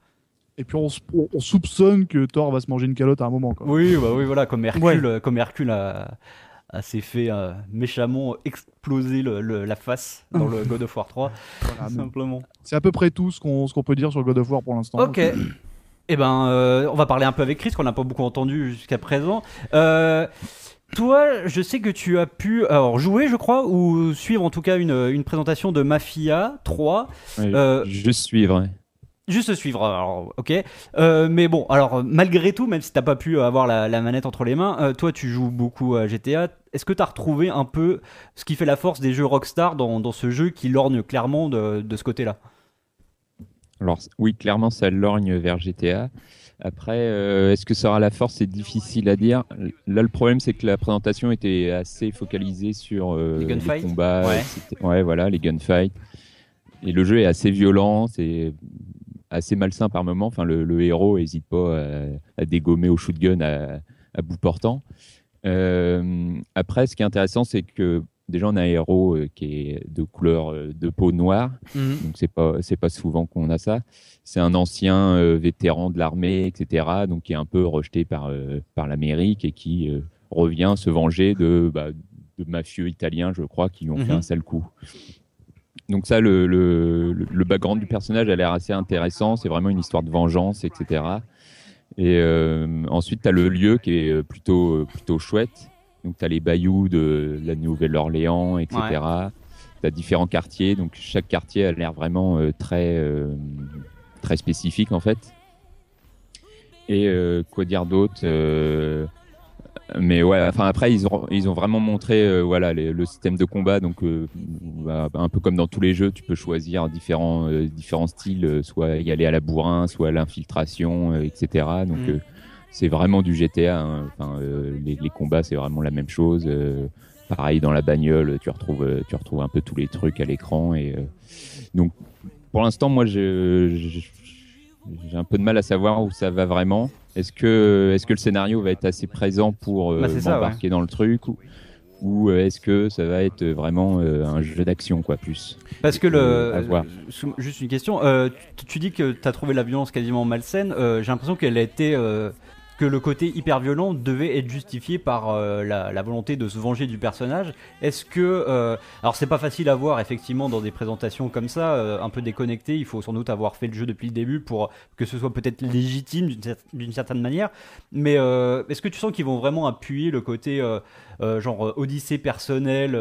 Et puis on, on- on soupçonne que Thor va se manger une calotte à un moment. Quoi. Oui, bah oui, voilà, comme Hercule, euh, comme Hercule a s'est fait euh, méchamment exploser le- le- la face dans le <laughs> God of War 3, Voilà, tout mais simplement. c'est à peu près tout ce qu'on ce qu'on peut dire sur God of War pour l'instant. Ok. Eh ben, euh, on va parler un peu avec Chris, qu'on n'a pas beaucoup entendu jusqu'à présent. Euh, toi, je sais que tu as pu alors, jouer, je crois, ou suivre en tout cas une, une présentation de Mafia 3. Ouais, Euh, Juste suivre. Juste suivre, alors, ok. Euh, mais bon, alors, malgré tout, même si t'as pas pu avoir la, la manette entre les mains, euh, toi, tu joues beaucoup à GTA. Est-ce que t'as retrouvé un peu ce qui fait la force des jeux Rockstar dans, dans ce jeu qui lorgne clairement de, de ce côté-là? Alors oui, clairement, ça lorgne vers GTA. Après, euh, est-ce que ça aura la force? C'est difficile à dire. Là, le problème, c'est que la présentation était assez focalisée sur Les gunfights? combats. Ouais. Ouais, voilà, les gunfights. Et le jeu est assez violent, c'est assez malsain par moment. Enfin, le, le héros n'hésite pas à, à dégommer au shotgun à, à bout portant. Euh, après, ce qui est intéressant, c'est que déjà, on a un héros euh, qui est de couleur euh, de peau noire. Donc c'est pas c'est pas souvent qu'on a ça. C'est un ancien euh, vétéran de l'armée, etc. Donc qui est un peu rejeté par euh, par l'Amérique et qui revient se venger de bah, de mafieux italiens, je crois, qui lui ont fait Mhm. un sale coup. Donc ça, le, le, le background du personnage a l'air assez intéressant. C'est vraiment une histoire de vengeance, etc. Et euh, ensuite, tu as le lieu qui est euh, plutôt, euh, plutôt chouette. Donc tu as les bayous de la Nouvelle-Orléans, etc. Tu as différents quartiers. Donc chaque quartier a l'air vraiment euh, très, euh, très spécifique en fait. Et quoi dire d'autre mais ouais, enfin après ils ont ils ont vraiment montré euh, voilà les- le système de combat donc euh, bah, un peu comme dans tous les jeux, tu peux choisir différents euh, différents styles, euh, soit y aller à la bourrin, soit à l'infiltration, euh, etc. Donc Mm. euh, c'est vraiment du GTA. hein. Enfin euh, les, les combats c'est vraiment la même chose. euh, pareil dans la bagnole, tu retrouves euh, tu retrouves un peu tous les trucs à l'écran et euh, donc pour l'instant moi j'ai un peu de mal à savoir où ça va vraiment. Est-ce que, est-ce que le scénario va être assez présent pour euh, Bah, m'embarquer dans le truc ou, ou, euh, est-ce que ça va être vraiment euh, un jeu d'action quoi plus Parce que le. Juste une question. euh, tu, tu dis que tu as trouvé la violence quasiment malsaine. euh, J'ai l'impression qu'elle a été. Que le côté hyper violent devait être justifié par euh, la, volonté de se venger du personnage. Est-ce que. euh, alors, c'est pas facile à voir, effectivement, dans des présentations comme ça, euh, un peu déconnectées. Il faut sans doute avoir fait le jeu depuis le début pour que ce soit peut-être légitime d'une cer- d'une certaine manière. Mais euh, est-ce que tu sens qu'ils vont vraiment appuyer le côté. genre odyssée personnelle,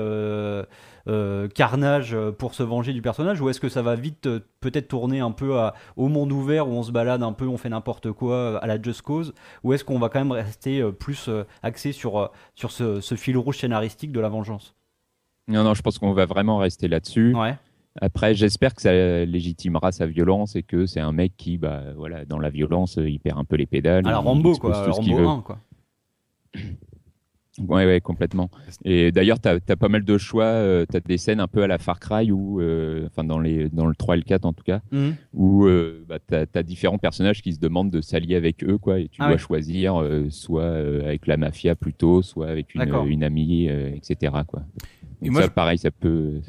euh, carnage euh, pour se venger du personnage, ou est-ce que ça va vite euh, peut-être tourner un peu à- au monde ouvert où on se balade un peu, on fait n'importe quoi à la Just Cause, ou est-ce qu'on va quand même rester plus axé sur, sur ce, ce fil rouge scénaristique de la vengeance? Non non, je pense qu'on va vraiment rester là-dessus. Ouais. Après, j'espère que ça légitimera sa violence et que c'est un mec qui, bah voilà, dans la violence, il perd un peu les pédales. Alors Rambo, quoi. Rambo veut. 1, quoi. <clears throat> Ouais, ouais, complètement. Et d'ailleurs, tu as, pas mal de choix. tu as des scènes un peu à la Far Cry, ou euh, enfin dans, les, dans le 3 et le 4 en tout cas, Mhm. où euh, bah, tu as, différents personnages qui se demandent de s'allier avec eux, quoi, et tu Ah dois ouais. choisir euh, soit euh, avec la mafia plutôt, soit avec une, amie, euh, etc. Quoi. Et Donc moi, ça, je- pareil, ça peut.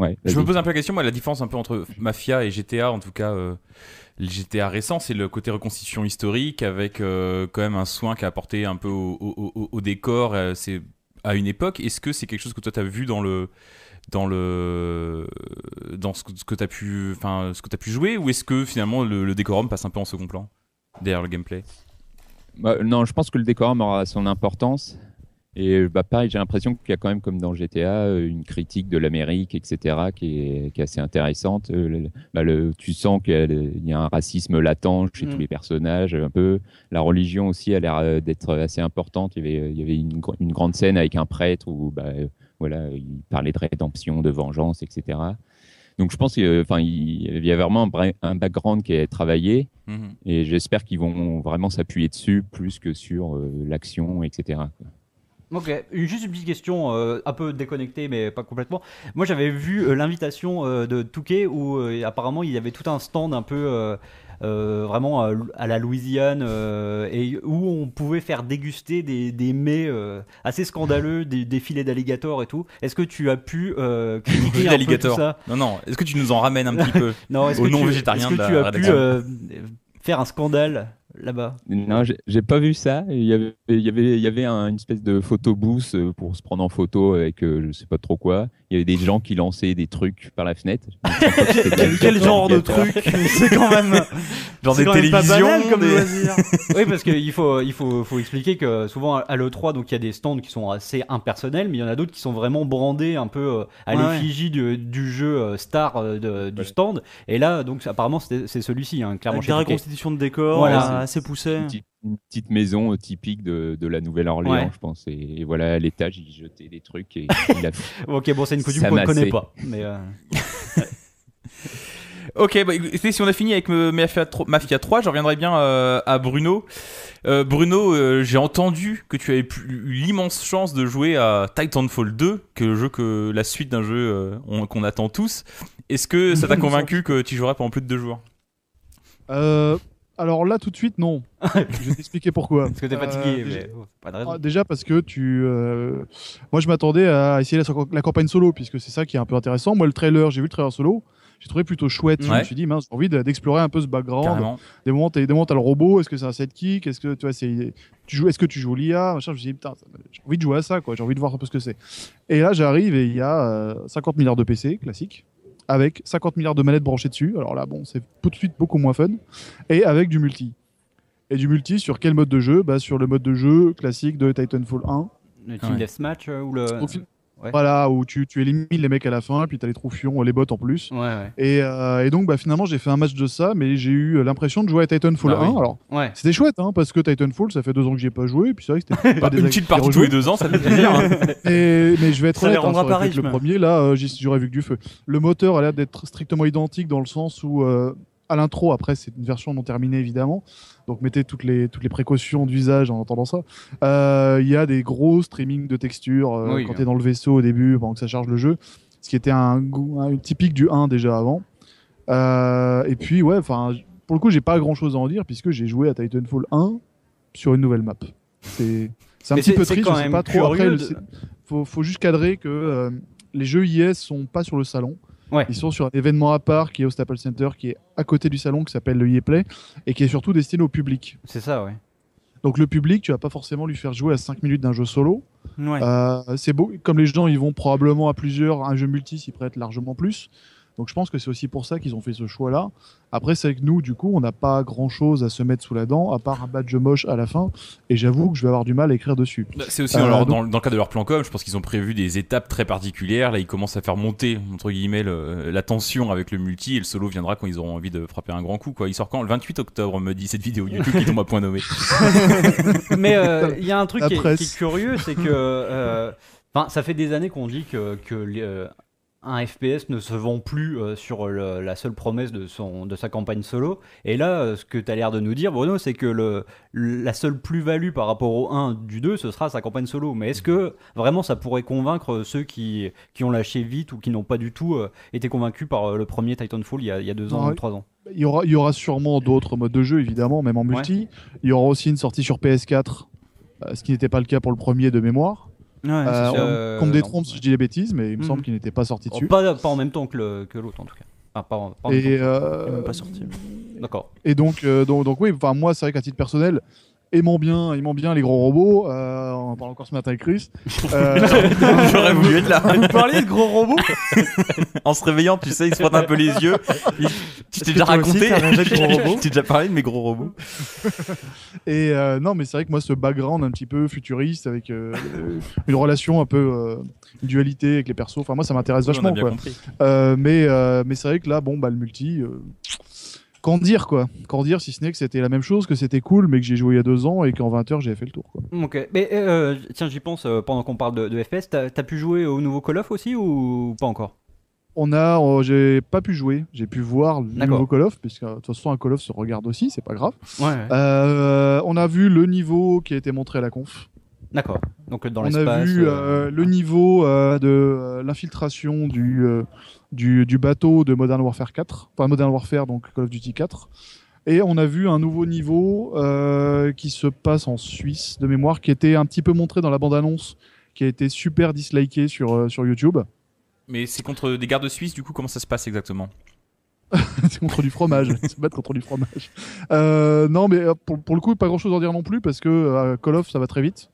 Ouais, Je me pose un peu la question, moi, la différence un peu entre Mafia et GTA, en tout cas, euh, les GTA récents, c'est le côté reconstitution historique avec euh, quand même un soin qui a apporté un peu au, au- au- au décor. euh, c'est à une époque. Est-ce que c'est quelque chose que toi t'as vu dans le dans le dans ce que, que t'as pu enfin ce que t'as pu jouer ou est-ce que finalement le, le décorum passe un peu en second plan derrière le gameplay? Bah, non, je pense que le décorum aura son importance. Et bah, pareil, j'ai l'impression qu'il y a quand même, comme dans GTA, euh, une critique de l'Amérique, etc., qui est, qui est assez intéressante. Euh, le- bah, le- tu sens qu'il y a un racisme latent chez Mm. tous les personnages, un peu. La religion aussi a l'air euh, d'être assez importante. Il y avait, il y avait une, gr- une grande scène avec un prêtre où bah, euh, voilà, il parlait de rédemption, de vengeance, etc. Donc je pense qu'il enfin, il il y a vraiment un, background qui est travaillé. Mhm. Et j'espère qu'ils vont vraiment s'appuyer dessus plus que sur euh, l'action, etc. quoi. Ok, une- juste une petite question, euh, un peu déconnectée, mais pas complètement. Moi, j'avais vu euh, l'invitation euh, de Touquet où apparemment il y avait tout un stand un peu vraiment à, la Louisiane et où on pouvait faire déguster des, des mets assez scandaleux, des, des filets d'alligator et tout. Est-ce que tu as pu <laughs> critiquer un peu tout ça Non, non. Est-ce que tu nous en ramènes un petit <laughs> peu Non, est-ce Au que non tu, végétarien est-ce que tu as pu faire un scandale là-bas. Non, j'ai- pas vu ça. Il y avait, il y avait, il y avait un- une espèce de photo booth euh, pour se prendre en photo avec euh, je sais pas trop quoi. Il y avait des gens qui lançaient des trucs par la fenêtre. <laughs> Quel genre de truc C'est quand même. <laughs> Genre des quand même pas télévisions, banal comme des- loisir. <laughs> oui, parce qu'il faut, il faut, faut expliquer que souvent à l'E3, donc il y a des stands qui sont assez impersonnels, mais il y en a d'autres qui sont vraiment brandés un peu euh, à Ouais, l'effigie du, du jeu euh, star euh, de- du stand. Et là, donc apparemment, c'est celui-ci, hein, clairement Avec des reconstitutions de décors, Voilà. assez poussées. Une petite, une petite maison euh, typique de, de la Nouvelle-Orléans, Ouais. je pense. Et, et voilà, à l'étage, il jetait des trucs et <laughs> il a Ok, bon, c'est une coutume qu'on ne connaît pas. Mais euh, <laughs> Ok, bah, écoutez, si on a fini avec euh, Mafia 3, Mafia 3 je reviendrai bien euh, à Bruno. Euh, Bruno, euh, j'ai entendu que tu avais eu l'immense chance de jouer à Titanfall 2, que le jeu que la suite d'un jeu euh, on- qu'on attend tous. Est-ce que ça t'a <laughs> convaincu que tu jouerais pendant plus de deux jours? Euh, alors là, tout de suite, non. <laughs> je vais t'expliquer pourquoi. parce que t'es Euh, fatigué, déjà- mais oh, pas de raison. Ah, déjà parce que tu. euh, Moi, je m'attendais à essayer la, la campagne solo, puisque c'est ça qui est un peu intéressant. Moi, le trailer, j'ai vu le trailer solo. J'ai trouvé plutôt chouette. Je me suis dit, mince, j'ai envie de- d'explorer un peu ce background. Carrément. Des moments, t'as le robot. Est-ce que c'est un sidekick Est-ce que tu vois, c'est tu joues Est-ce que tu joues l'IA Machin. Je me suis dit, putain, j'ai envie de jouer à ça, quoi. J'ai envie de voir un peu ce que c'est. Et là, j'arrive et il y a euh, 50 milliards de PC classiques avec 50 milliards de manettes branchées dessus. Alors là, bon, c'est tout de suite beaucoup moins fun. Et avec du multi. Et du multi sur quel mode de jeu? Bah, Sur le mode de jeu classique de Titanfall 1. Le Team Ouais. Deathmatch euh, ou le. Au Ouais. Voilà, où tu, tu élimines les mecs à la fin, puis t'as les troufions, les bots en plus. Ouais, ouais. Et, euh, et donc, bah, finalement, j'ai fait un match de ça, mais j'ai eu l'impression de jouer à Titanfall Bah 1. oui. Alors, c'était chouette, hein, parce que Titanfall, ça fait deux ans que j'y ai pas joué, puis c'est vrai que c'était <laughs> pas Bah, des une petite partie tous les deux ans, ça fait plaisir. hein. <laughs> Et- mais je vais être Ça honnête, hein, ça pu être le premier, là, euh, j'aurais vu que du feu. Le moteur a l'air d'être strictement identique dans le sens où, euh, à l'intro, après, c'est une version non terminée, évidemment. Donc, mettez toutes les, toutes les précautions d'usage en entendant ça. Euh, Il y a des gros streaming de textures euh, Oui, quand hein. tu es dans le vaisseau au début, pendant que ça charge le jeu. Ce qui était un, goût- un typique du 1 déjà avant. Euh, et puis, ouais, enfin, pour le coup, j'ai pas grand chose à en dire puisque j'ai joué à Titanfall 1 sur une nouvelle map. C'est un petit peu triste, je sais pas trop. Après, de- faut, faut juste cadrer que les jeux IS sont pas sur le salon. Ouais. Ils sont sur un événement à part qui est au Staples Center, qui est à côté du salon, qui s'appelle le EA Play, et qui est surtout destiné au public. C'est ça, ouais. Donc le public, tu vas pas forcément lui faire jouer à 5 minutes d'un jeu solo. Ouais. Euh, c'est beau, comme les gens ils vont probablement à plusieurs, un jeu multi s'y prête largement plus. Donc je pense que c'est aussi pour ça qu'ils ont fait ce choix-là. Après c'est que nous, du coup, on n'a pas grand-chose à se mettre sous la dent, à part un badge moche à la fin. Et j'avoue que je vais avoir du mal à écrire dessus. Bah, C'est aussi Euh, dans, leur- donc- dans, dans le cadre de leur plan com, je pense qu'ils ont prévu des étapes très particulières. Là, ils commencent à faire monter, entre guillemets, le- la tension avec le multi et le solo viendra quand ils auront envie de frapper un grand coup. Quoi. Il sort quand? Le 28 octobre, me dit cette vidéo YouTube qui tombe à point nommé. <laughs> Mais euh, il y a un truc qui est, presse. qui est curieux, c'est que. euh, Enfin, ça fait des années qu'on dit que, que les, euh, un FPS ne se vend plus euh, sur le- la seule promesse de, son, de sa campagne solo. Et là, euh, ce que tu as l'air de nous dire, Bruno, c'est que le, la seule plus-value par rapport au 1 du 2, ce sera sa campagne solo. Mais est-ce que vraiment ça pourrait convaincre ceux qui, qui ont lâché vite ou qui n'ont pas du tout euh, été convaincus par euh, le premier Titanfall il y a, il y a deux ans ou trois ans? Il y aura, il y aura sûrement d'autres modes de jeu, évidemment, même en multi. Il y aura aussi une sortie sur PS4, euh, ce qui n'était pas le cas pour le premier de mémoire. Ouais, Euh, on- Euh, qu'on me détrompe si je dis les bêtises, mais il me Mhm. semble qu'il n'était pas sorti Oh, dessus. pas, pas en même temps que l'autre, en tout cas. Enfin, pas en- pas en même Et, temps. euh, Il même pas sorti. D'accord. Et donc, euh, donc, donc oui, enfin moi c'est vrai qu'à titre personnel, aimant bien, aimant bien les gros robots, euh, on en parle encore ce matin avec Chris. euh, <laughs> J'aurais voulu être là. <laughs> Vous parliez de gros robots <laughs> En se réveillant, tu sais, il se frotte un peu les yeux. Il- Tu t'es déjà raconté Tu t'es déjà parlé de mes gros robots et euh, non, mais c'est vrai que moi ce background un petit peu futuriste avec euh, une relation un peu euh, une dualité avec les persos, enfin moi ça m'intéresse On a vachement bien quoi. Euh, mais euh, mais c'est vrai que là, bon bah le multi. Euh, Qu'en dire quoi? Qu'en dire si ce n'est que c'était la même chose, que c'était cool, mais que j'ai joué il y a deux ans et qu'en 20 heures j'ai fait le tour quoi. Ok. Mais euh, tiens, j'y pense euh, pendant qu'on parle de, de FPS. T'as as pu jouer au nouveau Call of aussi ou pas encore? On a, euh, j'ai pas pu jouer, j'ai pu voir le nouveau Call of, puisque de toute façon un Call of se regarde aussi, c'est pas grave. Ouais. Euh, on a vu le niveau qui a été montré à la conf. D'accord. Donc dans on l'espace. a vu euh, euh, le niveau euh, de euh, l'infiltration du, euh, du, du bateau de Modern Warfare 4, enfin Modern Warfare donc Call of Duty 4. Et on a vu un nouveau niveau euh, qui se passe en Suisse de mémoire, qui était un petit peu montré dans la bande-annonce, qui a été super disliké sur, euh, sur YouTube. Mais c'est contre des gardes suisses, du coup, comment ça se passe exactement? <laughs> c'est contre du fromage. Se battent contre du fromage. Euh, non, mais euh, pour, pour le coup, pas grand chose à en dire non plus parce que euh, Call of, ça va très vite.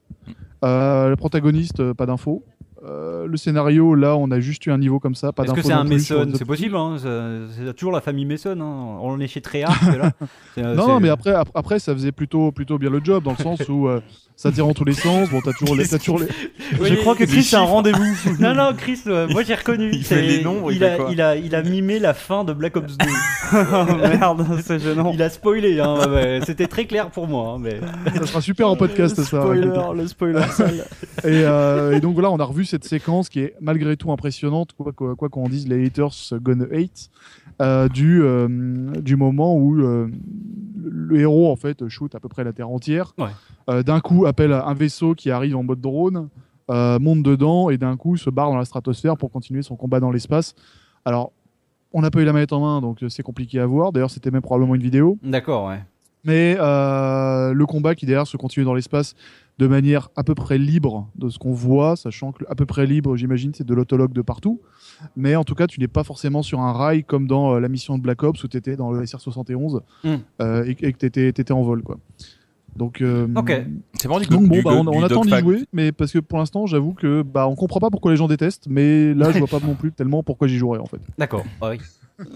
Euh, le protagoniste, pas d'infos. Le scénario, là, on a juste eu un niveau comme ça, pas Est-ce que c'est un non Mason C'est possible, hein, c'est toujours la famille Mason. Hein. On est chez Treyarch, là. <laughs> Non, c'est- mais après, ap- après, ça faisait plutôt, plutôt bien le job dans le sens où ça tire en tous les sens. Bon, t'as toujours les, t'as toujours les, <laughs> Oui, Je crois que Chris c'est un rendez-vous. <laughs> Non, non, Chris, euh, moi j'ai reconnu. Il fait les nombres, il il, a, quoi il, a, il a mimé la fin de Black Ops 2. <laughs> Oh, Merde, c'est gênant. il a spoilé, hein, ouais, c'était très clair pour moi. hein, mais... ça sera super en podcast, le ça. spoiler, le spoiler sale. Et, euh, et donc voilà, on a revu cette séquence qui est malgré tout impressionnante, quoi quoi quoi qu'on dise, les haters gonna hate, euh, du, euh, du moment où euh, le héros en fait shoot à peu près la terre entière. Ouais. Euh, d'un coup, appelle un vaisseau qui arrive en mode drone, euh, monte dedans et d'un coup se barre dans la stratosphère pour continuer son combat dans l'espace. Alors, on n'a pas eu la manette en main, donc euh, c'est compliqué à voir. D'ailleurs, c'était même probablement une vidéo. D'accord, ouais. Mais euh, le combat qui derrière se continue dans l'espace de manière à peu près libre de ce qu'on voit, sachant que à peu près libre, j'imagine, c'est de l'autologue de partout. Mais en tout cas, tu n'es pas forcément sur un rail comme dans la mission de Black Ops où tu étais dans le SR-71 Mm. euh, et, et que tu étais, en vol. Quoi. Donc, euh, Ok. C'est du, donc bon, du- bah, on, du on attend d'y jouer, mais parce que pour l'instant, j'avoue que bah, on comprend pas pourquoi les gens détestent, mais là, je vois pas <laughs> non plus tellement pourquoi j'y jouerais en fait. D'accord. Ah oui. <laughs>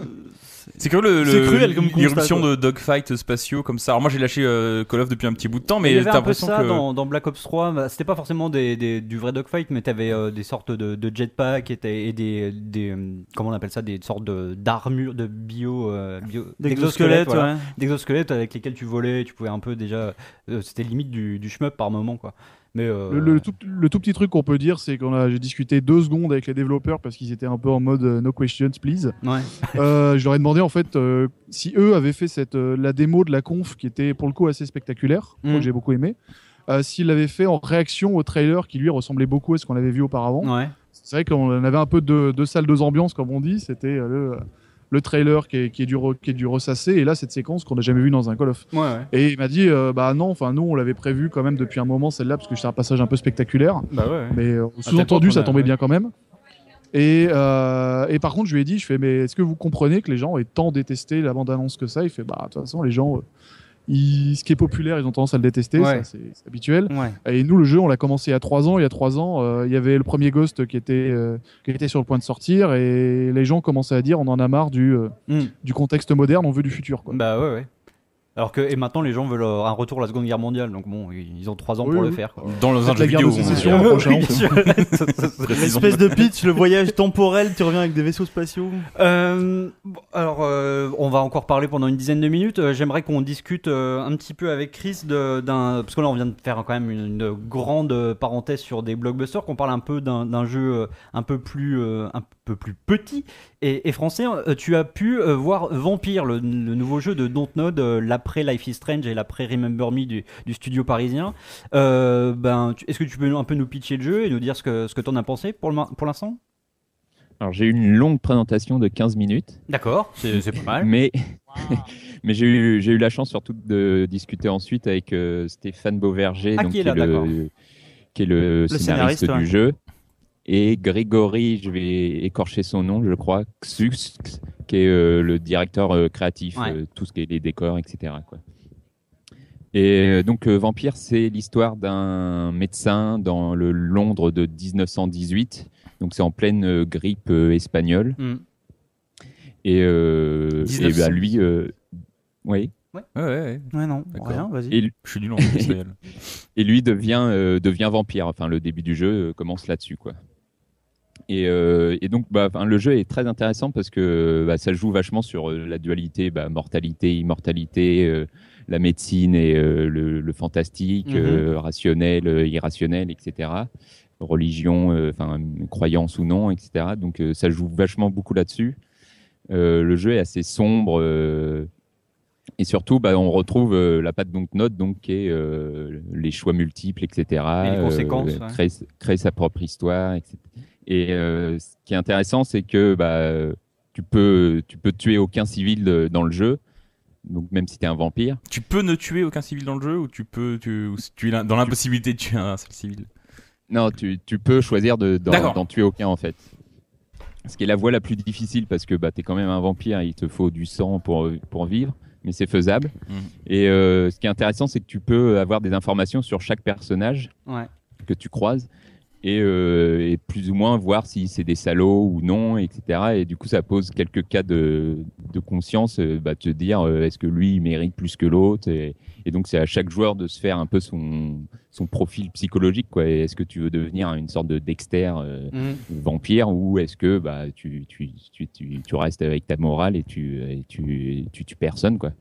C'est cruel, l'irruption de dogfight spatiaux comme ça. Alors moi j'ai lâché euh, Call of depuis un petit bout de temps, mais t'as un peu l'impression ça que dans, dans Black Ops 3. bah, C'était pas forcément des, des- du vrai dogfight, mais t'avais euh, des sortes de, de jetpacks et, des, des euh, comment on appelle ça, des sortes de d'armures, de bio, euh, bio D'exosquelettes, voilà. ouais. d'exosquelettes avec lesquels tu volais, tu pouvais un peu déjà. euh, C'était limite du, du shmup par moment, quoi. Mais euh, Le, le tout, le tout petit truc qu'on peut dire, c'est qu'on a j'ai discuté deux secondes avec les développeurs parce qu'ils étaient un peu en mode no questions please. ouais. Euh, je leur ai demandé en fait euh, si eux avaient fait cette euh, la démo de la conf qui était pour le coup assez spectaculaire, moi, Mm. que j'ai beaucoup aimé. Euh, S'ils l'avaient fait en réaction au trailer qui lui ressemblait beaucoup à ce qu'on avait vu auparavant. Ouais. C'est vrai qu'on avait un peu de deux salles, deux ambiances comme on dit. C'était euh, le, le trailer qui est, qui est du re- qui est du ressassé et là cette séquence qu'on n'a jamais vue dans un Call of. Ouais, ouais. Et il m'a dit euh, bah non, enfin nous on l'avait prévu quand même depuis un moment celle-là parce que c'est un passage un peu spectaculaire. Bah ouais. Mais euh, sous-entendu, ça tombait bien quand même. Et, euh, et par contre, je lui ai dit, je fais, mais est-ce que vous comprenez que les gens aient tant détesté la bande-annonce que ça? Il fait, bah, de toute façon, les gens, euh, ils- ce qui est populaire, ils ont tendance à le détester, Ouais. c'est habituel. Ouais. Et nous, le jeu, on l'a commencé il y a trois ans. Il y a trois ans, euh, il y avait le premier Ghost qui était, qui était sur le point de sortir, et les gens commençaient à dire, on en a marre du, euh, Mm. du contexte moderne, on veut du futur. Quoi. Bah ouais, ouais. Alors que et maintenant les gens veulent euh, un retour à la Seconde Guerre mondiale, donc bon, ils ont trois ans Oui, pour oui. le faire. quoi. dans un jeu la guerre vidéo. L'espèce de pitch, le voyage temporel, tu reviens avec des vaisseaux spatiaux. Euh, alors, euh, on va encore parler pendant une dizaine de minutes. J'aimerais qu'on discute euh, un petit peu avec Chris de- d'un, parce que là, on vient de faire quand même une, une grande parenthèse sur des blockbusters, qu'on parle un peu d'un d'un jeu un peu plus, euh, un peu plus petit et, et français. Euh, tu as pu euh, voir Vampire, le, le nouveau jeu de Dontnod, euh, l'après Life is Strange et l'après Remember Me du, du studio parisien. Euh, ben, tu- est-ce que tu peux un peu nous pitcher le jeu et nous dire ce que ce que t'en as pensé pour le ma- pour l'instant? Alors j'ai eu une longue présentation de 15 minutes, D'accord, c'est pas mal. mais, <laughs> mais j'ai eu, j'ai eu la chance surtout de discuter ensuite avec euh, Stéphane Beauverger, Ah, donc, qui est là, le, qui est le, scénariste, scénariste, ouais. du jeu, et Grégory, je vais écorcher son nom, je crois, Xux, qui est euh, le directeur euh, créatif, Ouais. euh, tout ce qui est les décors, etc. Quoi. Et euh, donc euh, Vampire, c'est l'histoire d'un médecin dans le Londres de 1918. Donc c'est en pleine euh, grippe euh, espagnole. Hmm. Et, euh, et 1900. bah, lui, euh, oui. Ouais, ouais, ouais. Ouais, non, rien, vas-y. Et, Je suis nul en espagnol. <laughs> et lui devient euh, devient vampire. Enfin, le début du jeu commence là-dessus, quoi. Et, euh, et donc, bah, le jeu est très intéressant parce que bah, ça joue vachement sur euh, la dualité, bah, mortalité, immortalité, euh, la médecine et euh, le, le fantastique, Mhm. rationnel, irrationnel, etc. Religion, enfin croyance ou non, etc. Donc, ça joue vachement beaucoup là-dessus. Le jeu est assez sombre. et surtout, bah, on retrouve euh, la patte donc note, donc qui est euh, les choix multiples, etc. Et les conséquences, euh, ouais. créer sa propre histoire, etc. Et euh, ce qui est intéressant, c'est que bah, tu peux tu peux tuer aucun civil de- dans le jeu, donc même si tu es un vampire. tu peux ne tuer aucun civil dans le jeu ou tu peux tu, ou tu es dans l'impossibilité de tuer un seul civil? Non, tu, tu peux choisir de- d'en tuer aucun en fait. ce qui est la voie la plus difficile parce que bah, tu es quand même un vampire, il te faut du sang pour, pour vivre, mais c'est faisable. Mhm. Et euh, ce qui est intéressant, c'est que tu peux avoir des informations sur chaque personnage Ouais. que tu croises et, euh, et plus ou moins voir si c'est des salauds ou non, etc. Et du coup, ça pose quelques cas de, de conscience, euh, bah, te dire euh, est-ce que lui il mérite plus que l'autre et, et donc c'est à chaque joueur de se faire un peu son, son profil psychologique. quoi. Est-ce que tu veux devenir une sorte de Dexter euh, Mhm. vampire ou est-ce que bah, tu, tu, tu, tu, tu restes avec ta morale et tu, et tu, tu personne quoi.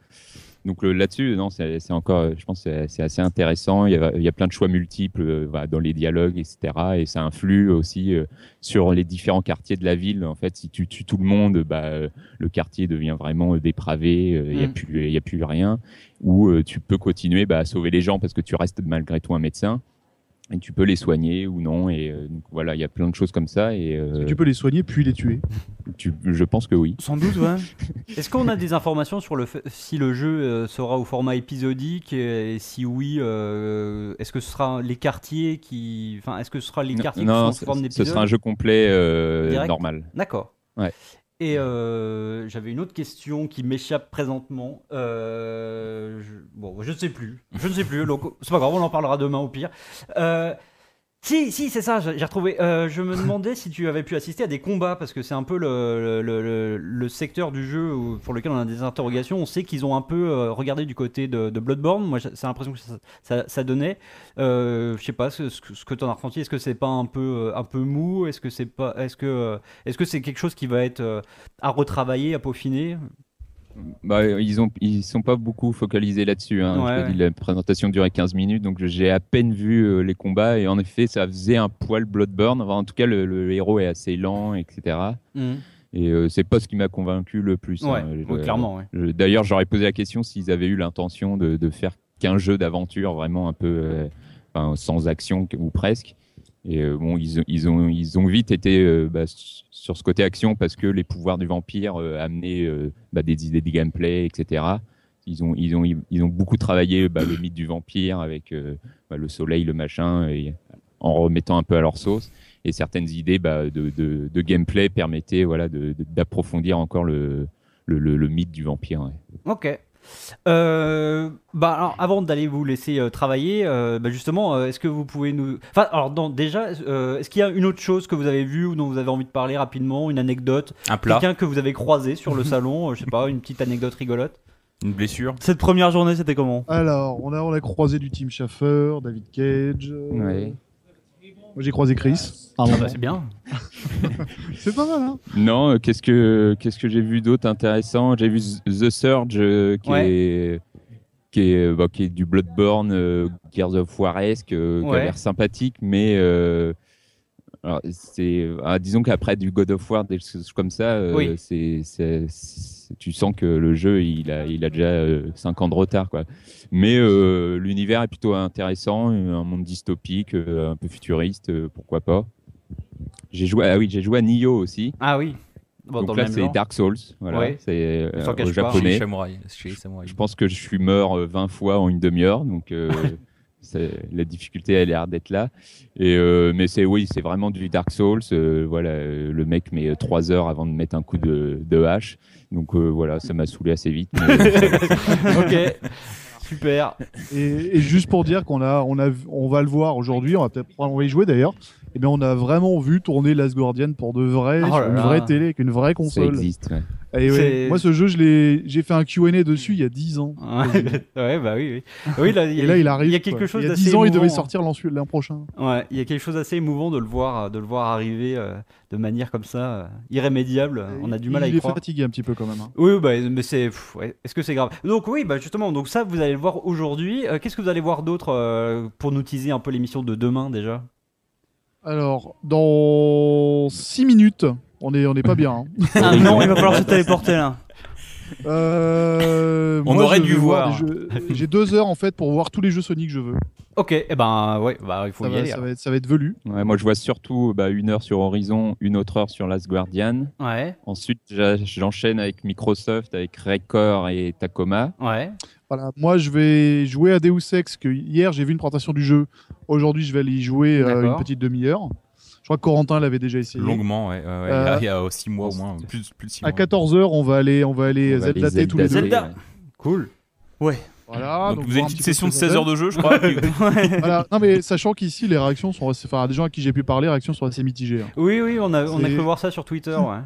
Donc là-dessus, non, c'est encore, je pense, c'est assez intéressant. Il y, a, il y a plein de choix multiples euh, dans les dialogues, etc. Et ça influe aussi euh, sur les différents quartiers de la ville. En fait, si tu tues tout le monde, bah, le quartier devient vraiment euh, dépravé. Il n'y a Mm. plus, il y a plus rien. Ou tu peux continuer bah, à sauver les gens parce que tu restes malgré tout un médecin. Et tu peux les soigner ou non. Et euh, donc voilà, il y a plein de choses comme ça. Et euh, Tu peux les soigner puis les tuer? tu- je pense que oui. Sans doute, ouais. <laughs> Est-ce qu'on a des informations sur le fait, si le jeu euh, sera au format épisodique et, si oui, euh, est-ce que ce sera les quartiers qui, enfin, est-ce que ce sera les quartiers non, qui sont ce, sous forme ce sera un jeu complet euh, normal. D'accord. Ouais. Et euh, j'avais une autre question qui m'échappe présentement. Euh, bon, je ne sais plus. Je ne sais plus. C'est pas grave, on en parlera demain au pire. Euh, si, si, c'est ça, j'ai retrouvé. Euh, je me demandais si tu avais pu assister à des combats, parce que c'est un peu le, le, le- le secteur du jeu pour lequel on a des interrogations. On sait qu'ils ont un peu euh, regardé du côté de, de Bloodborne. Moi, c'est l'impression que ça, ça, ça donnait. Euh, je sais pas ce, ce que- ce que tu en as ressenti. Est-ce que c'est pas un peu, euh, un peu mou? Est-ce que c'est pas, est-ce que, euh, est-ce que c'est quelque chose qui va être à retravailler, à peaufiner? Bah, ils ont ils sont pas beaucoup focalisés là-dessus. Hein. Ouais, ouais. la présentation durait 15 minutes, donc j'ai à peine vu euh, les combats et en effet, ça faisait un poil Bloodborne. Enfin, en tout cas, le, le héros est assez lent, etc. Et euh, c'est pas ce qui m'a convaincu le plus. Ouais, hein. Je- clairement. D'ailleurs, j'aurais posé la question s'ils avaient eu l'intention de, de faire qu'un jeu d'aventure vraiment un peu euh, sans action ou presque. Et euh, bon, ils, ont- vite été euh, bah, sur ce côté action parce que les pouvoirs du vampire euh, amenaient bah, des idées de gameplay, etc. Ils ont, beaucoup travaillé bah, le mythe du vampire avec le soleil, le machin, en remettant un peu à leur sauce. Et certaines idées de, gameplay permettaient d'approfondir encore le, mythe du vampire. Ok. Euh, bah alors, avant d'aller vous laisser euh, travailler, euh, bah, justement, euh, est-ce que vous pouvez nous, enfin, alors non, déjà, euh, est-ce qu'il y a une autre chose que vous avez vue ou dont vous avez envie de parler rapidement, une anecdote, Un plat, quelqu'un que vous avez croisé sur le <laughs> salon, euh, je sais pas, une petite anecdote rigolote? une blessure. Cette première journée, c'était comment? Alors, on a, on a croisé du Team Schaffer, David Cage. euh, Ouais. Moi, j'ai croisé Chris. Ah bah, c'est bien. <laughs> C'est pas mal, hein Non, euh, qu'est-ce que qu'est-ce que j'ai vu d'autre intéressant? J'ai vu The Surge euh, qui Ouais. est qui est bah, qui est du Bloodborne, euh, Gears of War-esque, euh, qui Ouais. a l'air sympathique, mais euh, alors, c'est ah, disons qu'après du God of War, des choses comme ça, euh, Oui. c'est- tu sens que le jeu il a il a déjà 5 ans de retard quoi. Mais euh, l'univers est plutôt intéressant, un monde dystopique, euh, un peu futuriste, euh, pourquoi pas. J'ai joué ah oui, j'ai joué à Nioh aussi. Ah oui. Bon, Donc là, c'est. Dark Souls, voilà, Ouais. c'est euh, au japonais. Je pense que je suis mort euh, 20 fois en une demi-heure, donc euh, <laughs> la difficulté a l'air d'être là. Et euh, mais c'est oui, c'est vraiment du Dark Souls. euh, voilà, euh, le mec met 3 heures avant de mettre un coup de, de hache, donc euh, voilà, ça m'a saoulé assez vite. mais- <laughs> ok. Super. Et, et juste pour dire qu'on a, on a, on va le voir aujourd'hui, on va peut-être, on va y jouer d'ailleurs. Et bien, on a vraiment vu tourner Last Guardian pour de vrai, Oh sur une vraie télé avec une vraie ça console. existe. ouais. Et ouais, moi, ce jeu, je l'ai, j'ai fait un Q&A dessus il y a 10 ans. <laughs> ouais, bah oui, oui. Oui, là, il y a, Et là, il arrive. Il y a quelque quoi. chose Il y a d'assez 10 ans, il devait émouvant. sortir l'an prochain. Ouais, il y a quelque chose d'assez émouvant de le voir, de le voir arriver euh, de manière comme ça, euh, irrémédiable. On a du mal il à y est croire. fatigué un petit peu quand même. hein. Oui, bah, mais c'est. ouais, Est-ce que c'est grave? Donc oui, bah justement, donc ça vous allez le voir aujourd'hui. Euh, Qu'est-ce que vous allez voir d'autre euh, pour nous teaser un peu l'émission de demain déjà? Alors, dans 6 minutes, on est, on est pas bien. hein. <laughs> Ah non, il va falloir se téléporter là. Euh, On moi, aurait dû voir. J'ai deux heures en fait pour voir tous les jeux Sonic que je veux. Ok, et ben ouais, bah il faut Ça y va, aller. ça, va être, ça va être velu. Ouais, moi, je vois surtout bah, une heure sur Horizon, une autre heure sur Last Guardian. Ouais, Ensuite, j'enchaîne avec Microsoft, avec Record et Tacoma. ouais. Voilà, moi je vais jouer à Deus Ex, que hier j'ai vu une présentation du jeu. Aujourd'hui je vais aller y jouer euh, une petite demi-heure. Crois que Corentin l'avait déjà essayé. Longuement, ouais. ouais, ouais. Euh, il y a 6 mois au moins, plus, plus de 6 À mois. 14h, on va aller, on va aller On va aller Zelda tous les deux. Zelda. Cool. Ouais. Voilà. donc, donc vous avez une un petite session de ce que ça 16 heures de jeu, je crois. <laughs> Voilà. Non mais sachant qu'ici les réactions sont assez... enfin des gens à qui j'ai pu parler, les réactions sont assez mitigées. hein. Oui, oui, on a, on a cru voir ça sur Twitter. Ouais.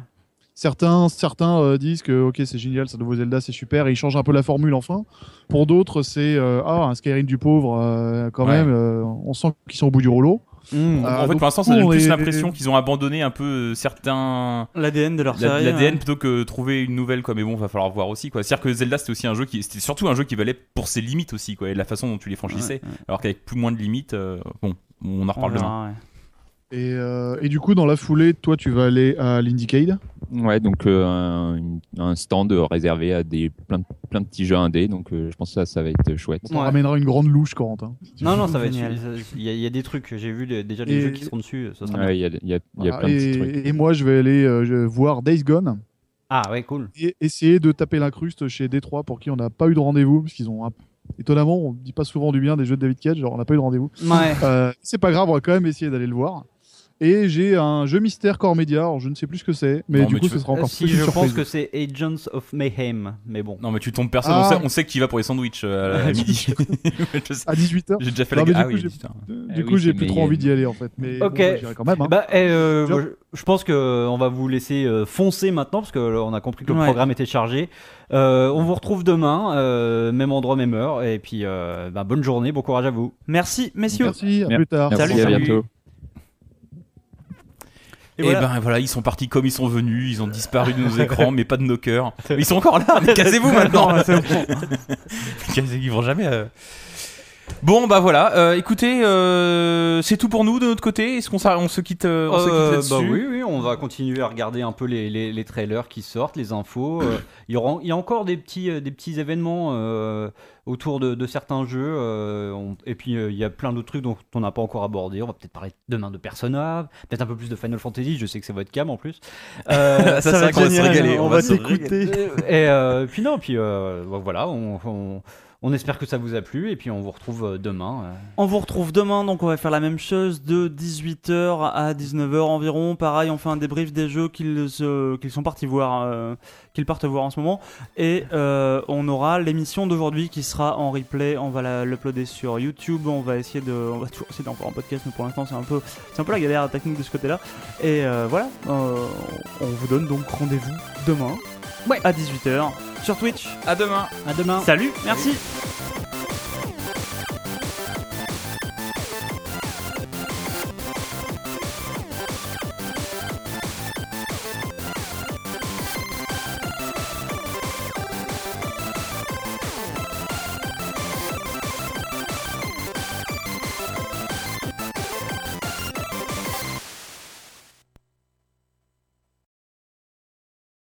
Certains, certains euh, disent que ok c'est génial, ce nouveau Zelda c'est super, et ils changent un peu la formule enfin. Pour d'autres c'est euh, ah un Skyrim du pauvre euh, quand Ouais. même, euh, on sent qu'ils sont au bout du rouleau. Mm. Euh, en fait, donc, pour l'instant, ça donne on plus l'impression qu'ils ont abandonné un peu euh, certains. L'ADN de leur série. L'ADN plutôt que trouver une nouvelle quoi mais bon va falloir voir aussi quoi c'est à dire que Zelda c'était aussi un jeu qui c'était surtout un jeu qui valait pour ses limites aussi quoi et la façon dont tu les franchissais alors qu'avec plus moins de limites euh, bon on en On reparle demain. Et, euh, et du coup dans la foulée, toi tu vas aller à l'Indiecade. Ouais, donc euh, un, stand réservé à des plein de, plein de petits jeux indés, donc euh, je pense que ça, ça va être chouette. On Ouais. ramènera une grande louche Corentin. Non, non, ça va être. Il y, a- il y a des trucs. J'ai vu les- déjà les Et- jeux qui seront dessus. Ça sera bien. Ouais, Il y a, il y a- il y a Voilà. plein de petits et, trucs. et moi je vais aller euh, voir Days Gone Ah ouais, cool. et essayer de taper l'incruste chez Détroit pour qui on n'a pas eu de rendez-vous parce qu'ils ont un- étonnamment on dit pas souvent du bien des jeux de David Cage, genre on n'a pas eu de rendez-vous. Ouais. Euh, c'est pas grave, on va quand même essayer d'aller le voir. Et j'ai un jeu mystère Core Media, alors je ne sais plus ce que c'est, mais Non, du mais coup ce veux- sera encore si plus je pense que c'est Agents of Mayhem, mais bon. non mais tu tombes personne Ah. on, sait, on sait qu'il va pour les sandwichs euh, à <laughs> midi. <laughs> À 18h. j'ai déjà fait Non, la ah du oui, coup, j'ai- putain. Du Ah coup, oui, j'ai plus trop Mayhem. envie d'y aller en fait. Mais Ok. bon, j'irai quand même. hein. Bah, eh, euh, moi, je, je pense que on va vous laisser euh, foncer maintenant parce que euh, on a compris que le Ouais. programme était chargé. Euh, on vous retrouve demain, euh, même endroit, même heure. Et puis, euh, bah, bonne journée, bon courage à vous. Merci, messieurs. Merci, à plus tard. Salut, à bientôt. Et Et, voilà. ben voilà, ils sont partis comme ils sont venus, ils ont disparu de nos <laughs> écrans, mais pas de nos cœurs. Ils sont encore là, <laughs> mais cassez-vous maintenant. <laughs> Cassez- ils vont jamais. euh. Bon bah voilà, euh, écoutez, euh, c'est tout pour nous de notre côté. Est-ce qu'on on se quitte, euh, on se quitte là-dessus bah oui, oui, on va continuer à regarder un peu les, les, les trailers qui sortent, les infos. Euh, il, y aura, il y a encore des petits, des petits événements euh, autour de, de certains jeux. euh, on- et puis euh, il y a plein d'autres trucs dont on n'a pas encore abordé. On va peut-être parler demain de Persona, peut-être un peu plus de Final Fantasy. Je sais que c'est votre cam en plus. <laughs> Euh, Ça, c'est vrai qu'on va se régaler, On, on va va t'écouter. et euh, puis non, puis voilà, on, on, on espère que ça vous a plu et puis on vous retrouve euh, demain. euh. On vous retrouve demain, donc on va faire la même chose de 18h à 19h environ. Pareil, on fait un débrief des jeux qu'ils euh, sont partis voir, euh, qu'ils partent voir en ce moment. Et euh, on aura l'émission d'aujourd'hui qui sera en replay. On va la- l'uploader sur YouTube. On va essayer de, on va toujours essayer d'en faire en podcast, mais pour l'instant c'est un peu, c'est un peu la galère technique de ce côté-là. Et euh, voilà, euh, on vous donne donc rendez-vous demain Ouais. à 18h sur Twitch. À demain. À demain. Salut, merci.